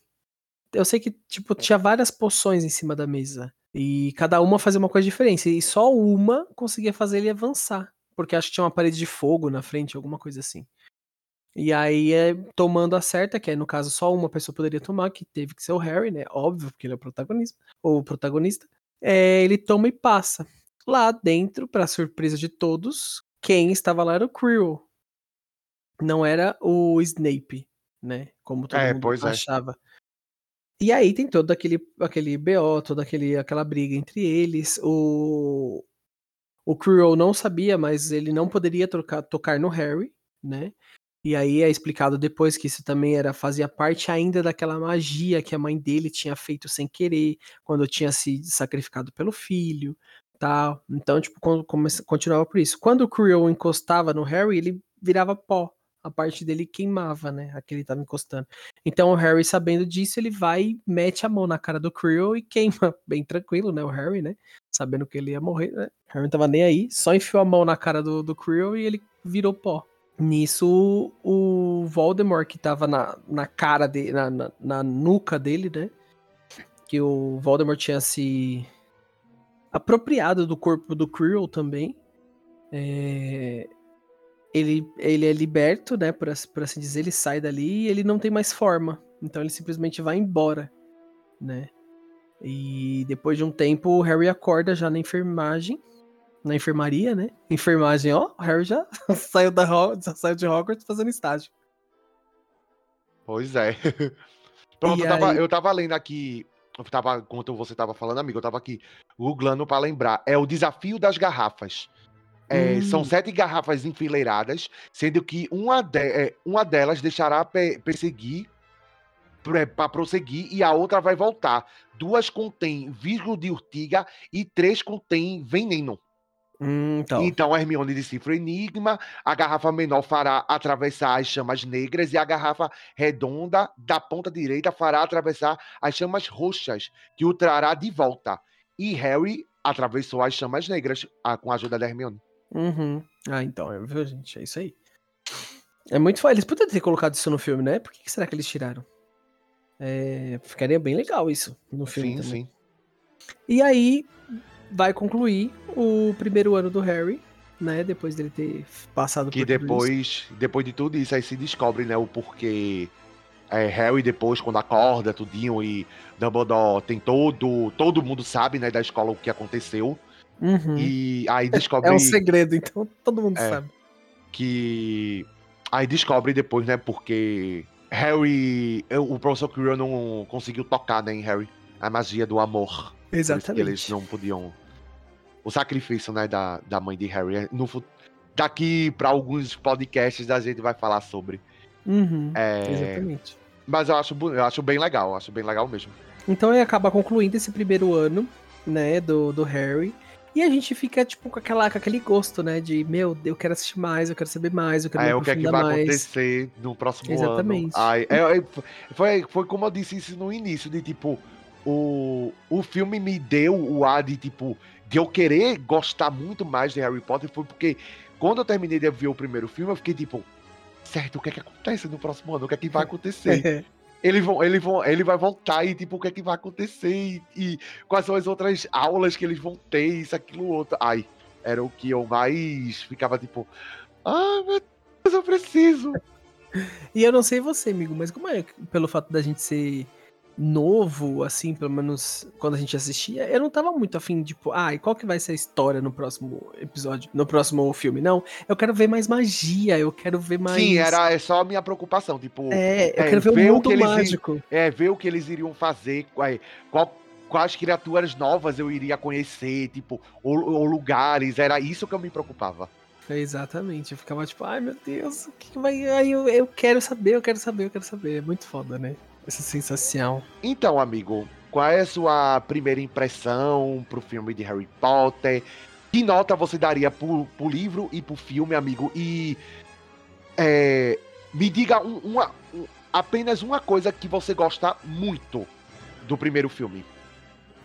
Eu sei que, tipo, tinha várias poções em cima da mesa. E cada uma fazia uma coisa diferente. E só uma conseguia fazer ele avançar. porque acho que tinha uma parede de fogo na frente, alguma coisa assim. E aí é tomando a certa, que é no caso só uma pessoa poderia tomar, que teve que ser o Harry, né? Óbvio, porque ele é o protagonista, ou o protagonista. É, ele toma e passa. Lá dentro, para surpresa de todos, quem estava lá era o Quirrell. Não era o Snape, né? Como todo É, mundo pois é. E aí tem todo aquele, aquele BO, toda aquele, aquela briga entre eles. O, o Quirrell não sabia, mas ele não poderia trocar, tocar no Harry, né? E aí é explicado depois que isso também era fazia parte ainda daquela magia que a mãe dele tinha feito sem querer, quando tinha se sacrificado pelo filho, tal. Então, tipo, continuava por isso. Quando o Quirrell encostava no Harry, ele virava pó. A parte dele queimava, né? A que ele tava encostando. Então o Harry, sabendo disso, ele vai mete a mão na cara do Quirrell e queima. (laughs) Bem tranquilo, né? O Harry, né? Sabendo que ele ia morrer, né? O Harry não tava nem aí, só enfiou a mão na cara do, do e ele virou pó. Nisso, o Voldemort, que tava na, na cara dele, na, na, na nuca dele, né? Que o Voldemort tinha se apropriado do corpo do Quirrell também. É, Ele, ele é liberto, né? Por, por assim dizer, ele sai dali e ele não tem mais forma. Então ele simplesmente vai embora, né? E depois de um tempo, o Harry acorda já na enfermagem. Na enfermaria, né? Enfermagem, ó, o Harry já (laughs) saiu, da, já saiu de Hogwarts fazendo estágio. Pois é. (laughs) Pronto, eu tava, aí- eu tava lendo aqui. Eu tava, enquanto você tava falando, amigo, eu tava aqui googlando pra lembrar. É o desafio das garrafas. É, Hum. São sete garrafas enfileiradas, sendo que uma, de- é, uma delas deixará pe- perseguir para prosseguir e a outra vai voltar. Duas contêm vírgula de urtiga e três contêm veneno. Hum, então. Então a Hermione decifra o enigma, a garrafa menor fará atravessar as chamas negras e a garrafa redonda da ponta direita fará atravessar as chamas roxas, que o trará de volta. E Harry atravessou as chamas negras ah, com a ajuda da Hermione. Uhum. Ah, então, é, viu, gente? É isso aí. É muito foda. Eles poderiam ter colocado isso no filme, né? Por que, que será que eles tiraram? É, ficaria bem legal isso no filme Sim, também. sim. E aí vai concluir o primeiro ano do Harry, né? Depois dele ter passado Que por tudo isso. depois, depois de tudo isso, aí se descobre, né, o porquê é, Harry depois, quando acorda, tudinho, e Dumbledore tem todo, todo mundo sabe, né, da escola o que aconteceu, Uhum. e aí descobre É um segredo, então todo mundo É. sabe. que aí descobre depois, né, porque Harry, o professor Quirrell não conseguiu tocar, né, em Harry, a magia do amor. Exatamente. eles não podiam o sacrifício, né, da, da mãe de Harry. No, fu- daqui para alguns podcasts a gente vai falar sobre. Uhum. É, Exatamente. mas eu acho, eu acho bem legal, eu acho bem legal mesmo. Então ele acaba concluindo esse primeiro ano, né, do, do Harry. E a gente fica, tipo, com, aquela, com aquele gosto, né? De, meu, eu quero assistir mais, eu quero saber mais, eu quero É me o que é que vai mais. acontecer no próximo Exatamente. ano. Ai, é- é- foi, foi como eu disse isso no início, de tipo, o, o filme me deu o ar de tipo, de eu querer gostar muito mais de Harry Potter, foi porque quando eu terminei de ver o primeiro filme, eu fiquei tipo, certo, o que é que acontece no próximo ano? O que é que vai acontecer? (laughs) Eles vão, ele, vão, ele vai voltar e, tipo, o que é que vai acontecer? E, e quais são as outras aulas que eles vão ter, isso, aquilo, outro. Ai, era o que eu mais ficava, tipo, ah, meu Deus, eu preciso. (laughs) E eu não sei você, amigo, mas como é pelo fato da gente ser novo, assim, pelo menos quando a gente assistia, eu não tava muito afim, tipo, ah, e qual que vai ser a história no próximo episódio, no próximo filme? Não, eu quero ver mais magia, eu quero ver mais. Sim, era é só a minha preocupação, tipo, É, eu é, quero ver ver o o mundo que eles- mágico. é, ver o que eles iriam fazer, qual, quais criaturas novas eu iria conhecer, tipo, ou, ou lugares, era isso que eu me preocupava. Exatamente, eu ficava tipo, ai meu Deus, o que vai. Eu, eu quero saber, eu quero saber, eu quero saber. É muito foda, né? Essa sensação. Então, amigo, qual é a sua primeira impressão pro filme de Harry Potter? Que nota você daria pro, pro livro e pro filme, amigo? E é, me diga um- uma, um- apenas uma coisa que você gosta muito do primeiro filme.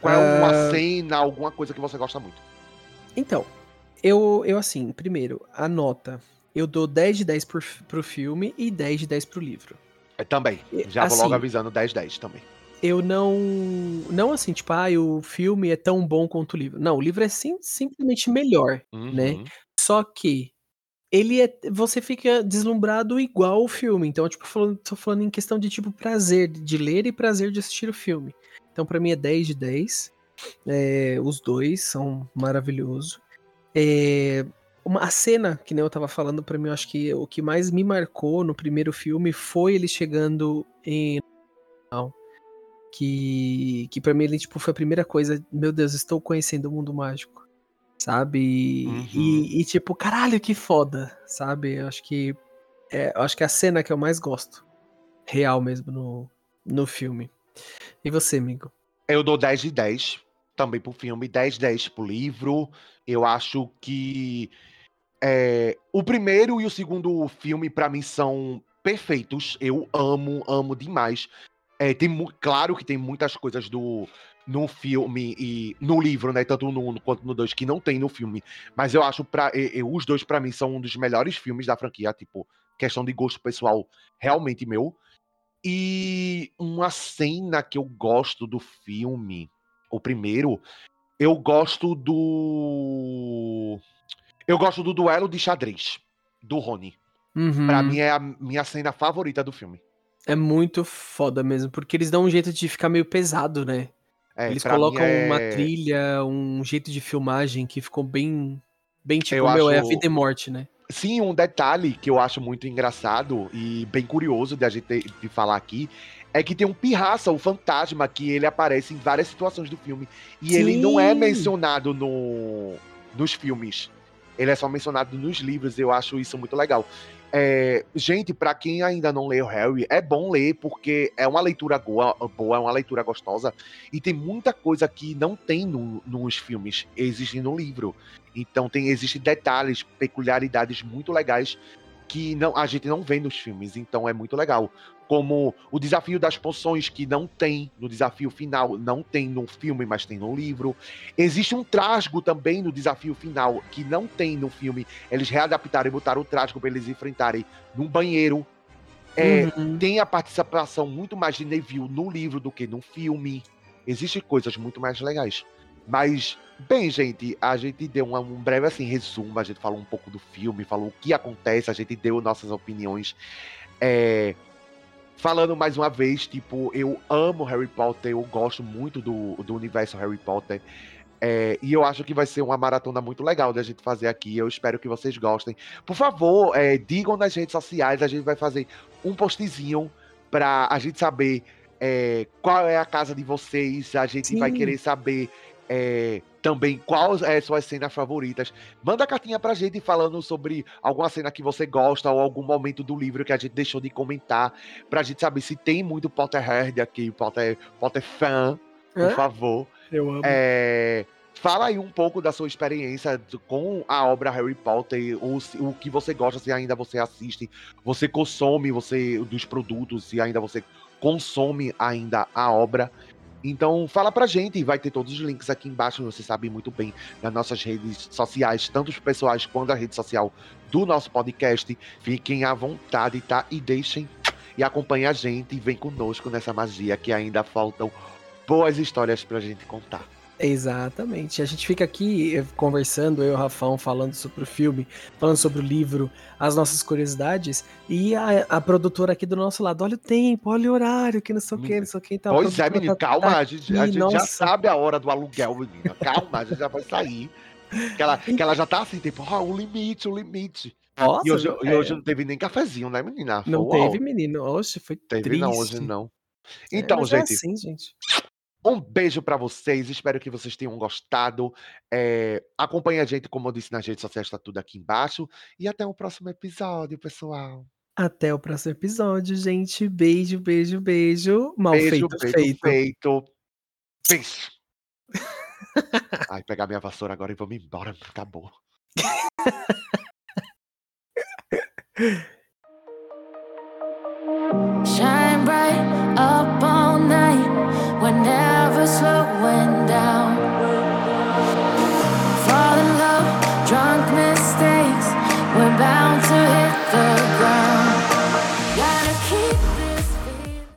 Qual é uma Ah. cena, alguma coisa que você gosta muito? Então, eu, eu assim, primeiro, a nota. Eu dou 10 de 10 pro, pro filme e 10 de 10 pro livro. É, também, já vou assim, logo avisando 10-10 também. Eu não. Não assim, tipo, ah, o filme é tão bom quanto o livro. Não, o livro é sim- simplesmente melhor. Né? Uhum. Só que ele é. Você fica deslumbrado igual o filme. Então, tipo, falando, tô falando em questão de tipo prazer de ler e prazer de assistir o filme. Então, para mim é 10 de 10. É, os dois são maravilhosos. É, uma, a cena, que nem eu tava falando, para mim, eu acho que o que mais me marcou no primeiro filme foi ele chegando em. Que, que para mim ele tipo, foi a primeira coisa. Meu Deus, estou conhecendo o mundo mágico sabe? Uhum. E, e, tipo, caralho, que foda, sabe? Eu acho que é, eu acho que é a cena que eu mais gosto, real mesmo no, no filme. E você, amigo? Eu dou 10 de 10 também pro filme, 10 de 10 pro livro. Eu acho que é, o primeiro e o segundo filme para mim são perfeitos. Eu amo, amo demais. É, tem claro que tem muitas coisas do no filme e no livro, né? Tanto no 1 quanto no 2, que não tem no filme. Mas eu acho para os dois, para mim, são um dos melhores filmes da franquia, tipo, questão de gosto pessoal, realmente meu. E uma cena que eu gosto do filme, o primeiro, eu gosto do. Eu gosto do duelo de xadrez do Rony. Uhum. Pra mim é a minha cena favorita do filme. É muito foda mesmo, porque eles dão um jeito de ficar meio pesado, né? É, Eles colocam é... uma trilha, um jeito de filmagem que ficou bem. Bem tipo, eu meu, acho... é a vida e morte, né? Sim, um detalhe que eu acho muito engraçado e bem curioso de a gente de falar aqui é que tem um pirraça, o fantasma, que ele aparece em várias situações do filme. E Sim. ele não é mencionado no, nos filmes. Ele é só mencionado nos livros. Eu acho isso muito legal. É, gente, para quem ainda não leu Harry, é bom ler porque é uma leitura boa, boa, é uma leitura gostosa e tem muita coisa que não tem no, nos filmes, existe no livro. Então tem existem detalhes, peculiaridades muito legais que não, a gente não vê nos filmes, então é muito legal como o desafio das poções, que não tem no desafio final, não tem no filme, mas tem no livro. Existe um trasgo também no desafio final, que não tem no filme. Eles readaptaram e botaram o trasgo para eles enfrentarem num banheiro. É, uhum. Tem a participação muito mais de Neville no livro do que no filme. Existem coisas muito mais legais. Mas, bem, gente, a gente deu um, um breve assim, resumo. A gente falou um pouco do filme, falou o que acontece, a gente deu nossas opiniões. É, falando mais uma vez, tipo, eu amo Harry Potter, eu gosto muito do, do universo Harry Potter. É, e eu acho que vai ser uma maratona muito legal da gente fazer aqui. Eu espero que vocês gostem. Por favor, é, digam nas redes sociais. A gente vai fazer um postzinho para a gente saber é, qual é a casa de vocês. A gente Sim. vai querer saber é, também quais é, são as cenas favoritas. Manda cartinha pra gente falando sobre alguma cena que você gosta ou algum momento do livro que a gente deixou de comentar, pra gente saber se tem muito Potterhead aqui, Potter, Potter fã, por favor. Eu amo. É, fala aí um pouco da sua experiência com a obra Harry Potter, o, o que você gosta, se ainda você assiste, você consome você dos produtos, se ainda você consome ainda a obra. Então, fala pra gente, vai ter todos os links aqui embaixo, você sabe muito bem, nas nossas redes sociais, tanto os pessoais quanto a rede social do nosso podcast. Fiquem à vontade, tá? E deixem e acompanhem a gente e vem conosco nessa magia que ainda faltam boas histórias pra gente contar. Exatamente. A gente fica aqui eh, conversando, eu e o Rafão, falando sobre o filme, falando sobre o livro, as nossas curiosidades, e a, a produtora aqui do nosso lado, olha o tempo, olha o horário, que não sei o que, não sei o que. Então, pois é, menino, tá, calma, tá a gente, a gente já sabe a hora do aluguel, menina. Calma, a gente já vai sair. Que ela, que ela já tá assim, tipo, ah, o limite, o limite. Nossa, e hoje, é... hoje não teve nem cafezinho, né, menina? Não foi, teve, ó. menino. Hoje foi teve, triste. não, hoje não. É, então, é, gente, é assim, gente. Um beijo para vocês, espero que vocês tenham gostado. É, acompanhe a gente, como eu disse, nas redes sociais, está tudo aqui embaixo. E até o próximo episódio, pessoal. Até o próximo episódio, gente. Beijo, beijo, beijo. Mal beijo, feito, beijo, feito. feito. Beijo. (laughs) Ai, pegar minha vassoura agora e vou me embora. Acabou. Tchau. (laughs) slow